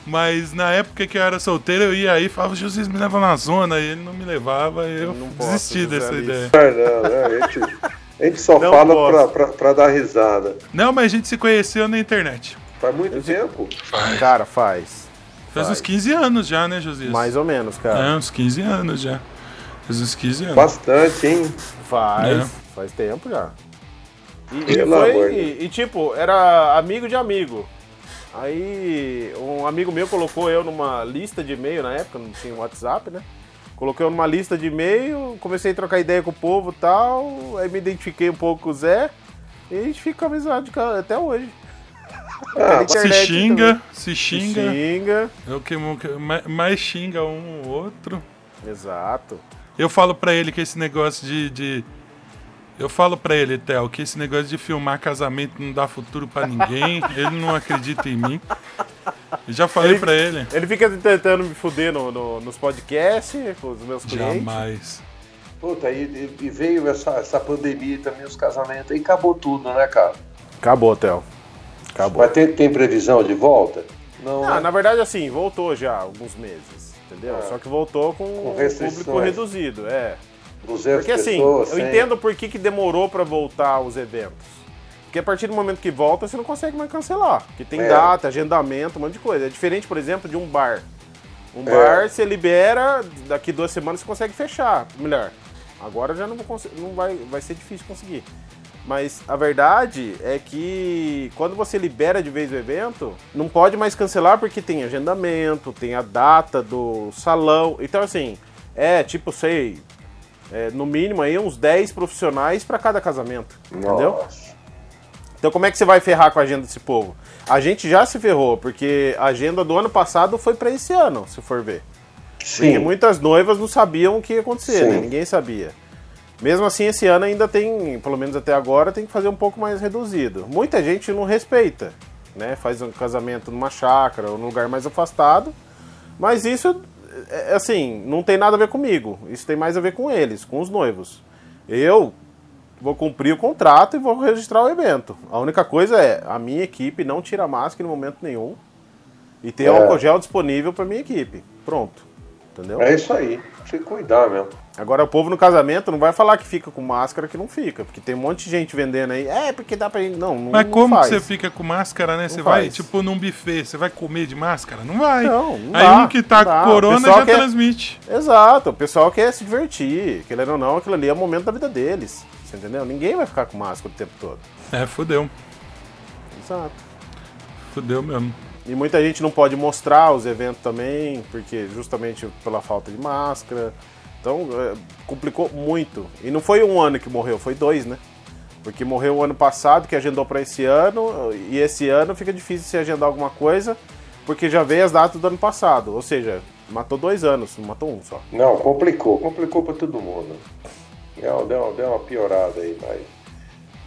mas na época que eu era solteiro, eu ia aí e falava, Josias me leva na zona, e ele não me levava, e eu desisti dessa Alice. ideia. Não, não, a, gente, a gente só Não fala pra, pra, pra dar risada. Não, mas a gente se conheceu na internet. Faz muito tempo? Vai. Cara, faz. Faz Faz. uns 15 anos já, né, Josias? Mais ou menos, cara. É, uns 15 anos já. Faz uns 15 anos. Bastante, hein? Faz. É. Faz tempo já. E, e foi, e, e, tipo, era amigo de amigo. Aí um amigo meu colocou eu numa lista de e-mail na época, não tinha WhatsApp, né? Coloquei eu numa lista de e-mail, comecei a trocar ideia com o povo e tal, aí me identifiquei um pouco com o Zé e a gente fica amizade ca- até hoje. Ah, Se xinga, também. se Se xinga. xinga. É o que mais- xinga um ou outro. Exato. Eu falo pra ele que esse negócio de. de- eu falo pra ele, Theo, que esse negócio de filmar casamento não dá futuro pra ninguém. ele não acredita em mim. Eu já falei Ele- pra ele. Ele fica tentando me fuder no, no- nos podcasts com os meus clientes. Jamais. Puta, e, e veio essa, essa pandemia também, os casamentos, aí acabou tudo, né, cara? Acabou, Theo. Acabou. Mas tem, tem previsão de volta? Não, Ah, né? na verdade, assim, voltou já há alguns meses, entendeu? Ah. Só que voltou com, Com um público reduzido, é. 200 Porque assim, pessoas, eu 100. entendo por que, que demorou pra voltar os eventos. Porque a partir do momento que volta, você não consegue mais cancelar. Porque tem É. data, agendamento, um monte de coisa. É diferente, por exemplo, de um bar. Um É. bar, você libera, daqui duas semanas você consegue fechar. Melhor. Agora já não, vou não vai, vai ser difícil conseguir. Mas a verdade é que quando você libera de vez o evento, não pode mais cancelar porque tem agendamento, tem a data do salão. Então, assim, é tipo, sei, é, no mínimo aí uns 10 profissionais para cada casamento. Entendeu? Nossa. Então como é que você vai ferrar com a agenda desse povo? A gente já se ferrou, porque a agenda do ano passado foi para esse ano, se for ver. Porque Sim, muitas noivas não sabiam o que ia acontecer, né? Ninguém sabia. Mesmo assim, esse ano ainda tem, pelo menos até agora, tem que fazer um pouco mais reduzido. Muita gente não respeita, né? Faz um casamento numa chácara ou num lugar mais afastado. Mas isso, é, assim, não tem nada a ver comigo. Isso tem mais a ver com eles, com os noivos. Eu vou cumprir o contrato e vou registrar o evento. A única coisa é, a minha equipe não tira máscara em momento nenhum. E ter É. álcool gel disponível para minha equipe. Pronto. Entendeu? é isso aí. Tem que cuidar mesmo. Agora o povo no casamento não vai falar que fica com máscara que não fica, porque tem um monte de gente vendendo aí. É, porque dá pra gente. Não, não Mas não como que faz. você fica com máscara, né? Você Não vai, faz. tipo, num buffet, você vai comer de máscara? Não vai. Não, não Aí dá, um que tá não com corona já quer- transmite. Exato, o pessoal quer se divertir, querendo ou não, aquilo ali é o momento da vida deles. Você entendeu? Ninguém vai ficar com máscara o tempo todo. É, fudeu. Exato. Fudeu mesmo. E muita gente não pode mostrar os eventos também, porque justamente pela falta de máscara. Então, é, complicou muito. E não foi um ano que morreu, foi dois, né? Porque morreu o ano passado, que agendou para esse ano, e esse ano fica difícil se agendar alguma coisa, porque já veio as datas do ano passado. Ou seja, matou dois anos, não matou um só. Não, complicou. Complicou pra todo mundo. Deu, deu, deu uma piorada aí, mas...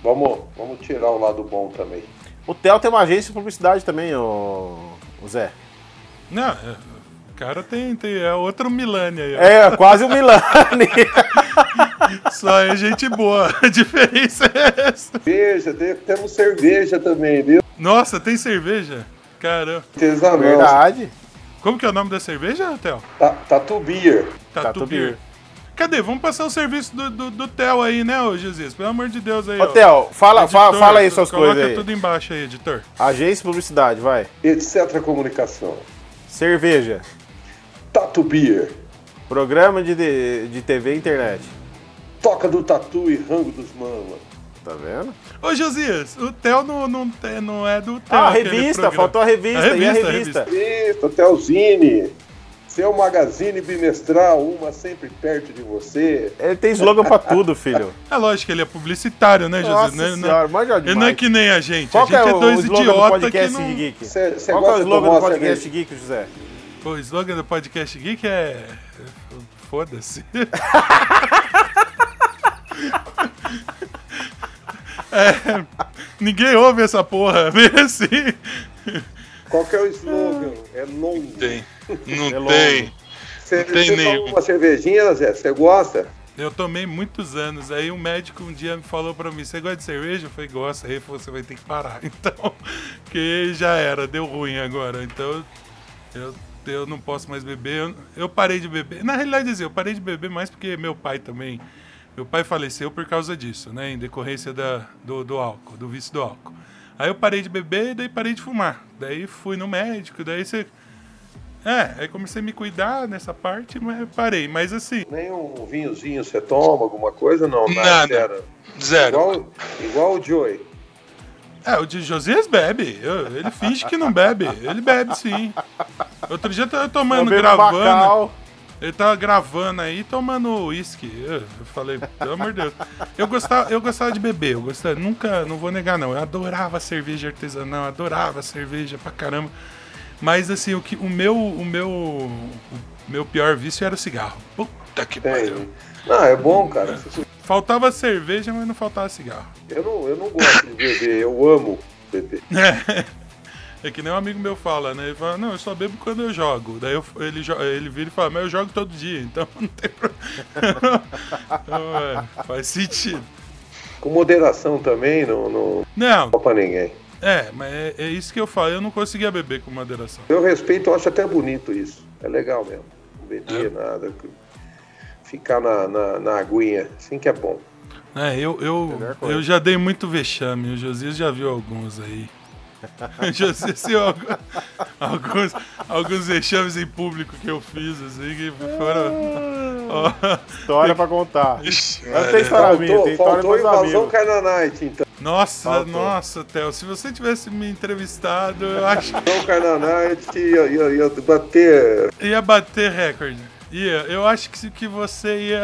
Vamos, vamos tirar o lado bom também. O Theo tem uma agência de publicidade também, o, o Zé. Não, é, o cara tem, tem. É outro Milani aí, ó. É, quase um Milani. Só é gente boa. A diferença é essa. Cerveja, tem- temos cerveja também, viu? Nossa, tem cerveja? Caramba. Artesanal. Verdade. Como que é o nome da cerveja, Theo? Ta- Tatu Beer. Tatu Tatu Beer. Beer. Cadê? Vamos passar o serviço do, do, do Theo aí, né, ô Jesus? Pelo amor de Deus aí, Ô, ó. Theo, fala, Editor, fala, fala aí suas coloca coisas aí. tudo embaixo aí, editor. Agência de publicidade, vai. Etc. Comunicação. Cerveja. Tatu Beer. Programa de, de, de TV e internet. Toca do Tatu e Rango dos Mamas. Tá vendo? Ô, Josias, o Theo não, não, não é do Theo. Ah, a revista, faltou a revista. A e a revista, a revista? Telzine. Seu magazine bimestral, uma sempre perto de você. Ele tem slogan pra tudo, filho. É lógico que ele é publicitário, né, Nossa Jesus? Né, né? senhora, manja Ele não é que nem a gente. Qual a que gente é, é, dois idiotas que não. Geek? Cê- cê Qual é o slogan do podcast cerveja? Geek, José? O slogan do podcast Geek é. Foda-se. É, ninguém ouve essa porra, meio assim. Qual que é o slogan? É longo. Tem. Não É tem. Você tem você nenhum. toma uma cervejinha, Zé? Você gosta? Eu tomei muitos anos. Aí um médico um dia me falou pra mim: Você gosta de cerveja? Eu falei: Gosta. Aí ele falou: Você vai ter que parar. Então, que já era, deu ruim agora. Então, eu, eu não posso mais beber. Eu, eu parei de beber. Na realidade, assim, eu parei de beber mais porque meu pai também. Meu pai faleceu por causa disso, né? Em decorrência da, do, do álcool, do vício do álcool. Aí eu parei de beber e daí parei de fumar. Daí fui no médico, daí você. É, aí comecei a me cuidar nessa parte, mas parei. Mas assim, Nem um vinhozinho você toma, alguma coisa? Não, Nada. zero. Zero. Igual, igual o Joey. É, o de Josias bebe. Eu- ele finge que não bebe. Ele bebe sim. Outro dia eu tava tomando, gravando. Bacau. Ele tava gravando aí, tomando uísque. Eu eu falei, pelo amor de Deus. Eu gostava, eu gostava de beber, eu gostava, nunca, não vou negar não. Eu adorava cerveja artesanal, adorava cerveja pra caramba. Mas assim, o, que, o meu, o meu, o meu pior vício era o cigarro. Puta que pariu. Tem. Não, é bom, cara. Faltava cerveja, mas não faltava cigarro. Eu não, eu não gosto de beber, eu amo beber. É que nem um amigo meu fala, né? Ele fala, não, eu só bebo quando eu jogo. Daí eu- ele, ele vira e fala, mas eu jogo todo dia, então não tem problema. Então, é, faz sentido. Com moderação também, não, não Não, pra ninguém. É, mas é, é isso que eu falo, eu não conseguia beber com moderação. Eu respeito, eu acho até bonito isso. É legal mesmo. Não beber É. nada. Ficar na, na, na aguinha, assim que é bom. É, eu, eu, coisa. eu já dei muito vexame, o Josias já viu alguns aí. O Josias viu algu- alguns, alguns vexames em público que eu fiz, assim, que foram... ó, História pra contar. Não tem velho. história minha, Faltou, tem história faltou invasão. Carnanite, então. Nossa, Faltou. nossa, Theo, se você tivesse me entrevistado, eu acho que Carnanite ia, ia, ia bater. ia bater recorde. Ia, eu acho que, que você ia,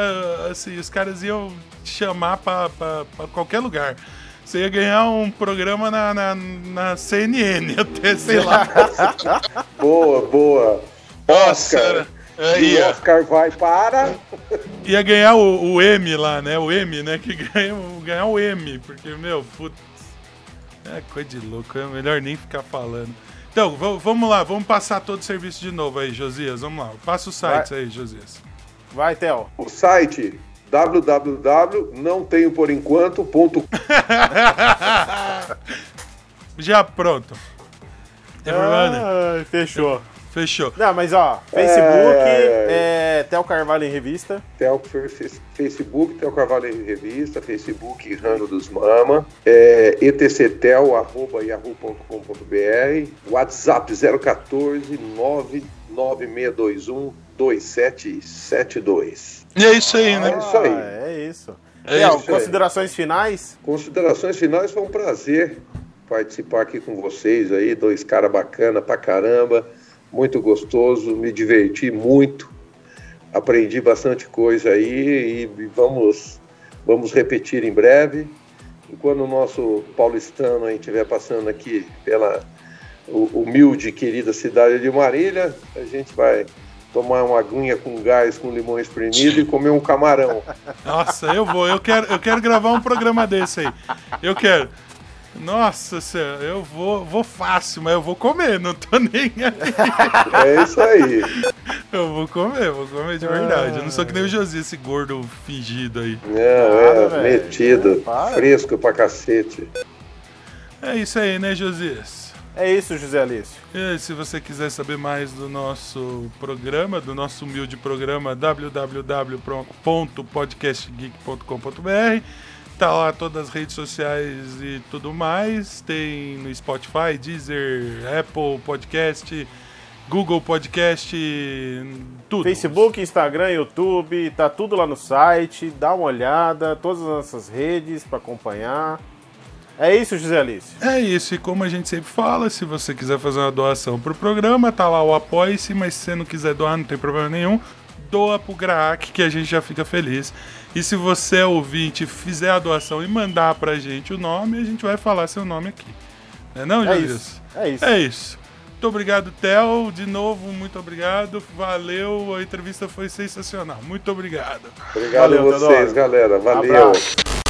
assim, os caras iam te chamar pra, pra, pra qualquer lugar. Você ia ganhar um programa na, na, na CNN, até, sei lá. Boa, boa. Nossa, Oscar. Aí, E o. Oscar vai para. Ia ganhar o, o M lá, né? O M, né? Que ganha, ganhar o M, porque, meu, putz. É coisa de louco, é melhor nem ficar falando. Então, vamos lá, vamos passar todo o serviço de novo aí, Josias. Vamos lá, passa os sites aí, Josias. Vai, Theo. O site www.nãotenhoporenquanto.com Já pronto. Ah, fechou. Fechou. Não, mas ó, Facebook, É. é... Theo Carvalho em Revista. Theo, Facebook, Theo Carvalho em Revista, Facebook Rando dos Mama, é, etctel, arroba yahoo.com.br, WhatsApp 014 99621 2772. E é isso aí, É né? isso aí. Ah, é isso. É Theo, isso aí. considerações finais? Considerações finais, foi um prazer participar aqui com vocês aí, dois caras bacana pra caramba, muito gostoso, me diverti muito, aprendi bastante coisa aí e vamos, vamos repetir em breve. E quando o nosso paulistano aí estiver passando aqui pela hu- humilde e querida cidade de Marília, a gente vai tomar uma aguinha com gás com limão espremido e comer um camarão. Nossa, eu vou, eu quero, eu quero gravar um programa desse aí. Eu quero. Nossa senhora, eu vou, vou fácil, mas eu vou comer, não tô nem aí. É isso aí. Eu vou comer, vou comer de verdade. Eu não sou que nem o Josias, esse gordo fingido aí. Não, é metido, Para. fresco pra cacete. É isso aí, né, Josias? É isso, José Alício. E se você quiser saber mais do nosso programa, do nosso humilde programa, www.podcastgeek.com.br. Tá lá todas as redes sociais e tudo mais. Tem no Spotify, Deezer, Apple Podcast, Google Podcast, tudo. Facebook, Instagram, YouTube, tá tudo lá no site. Dá uma olhada, todas as nossas redes pra acompanhar. É isso, José Alice. É isso, e como a gente sempre fala, se você quiser fazer uma doação pro programa, tá lá o apoie-se, mas se você não quiser doar, não tem problema nenhum, doa pro Graak, que a gente já fica feliz. E se você é ouvinte, fizer a doação e mandar pra gente o nome, a gente vai falar seu nome aqui. Não é não, É isso. É isso. É isso. Muito obrigado, Theo. De novo, muito obrigado. Valeu, a entrevista foi sensacional. Muito obrigado. Obrigado Valeu, a vocês, Teodoro. galera. Valeu. Abraço.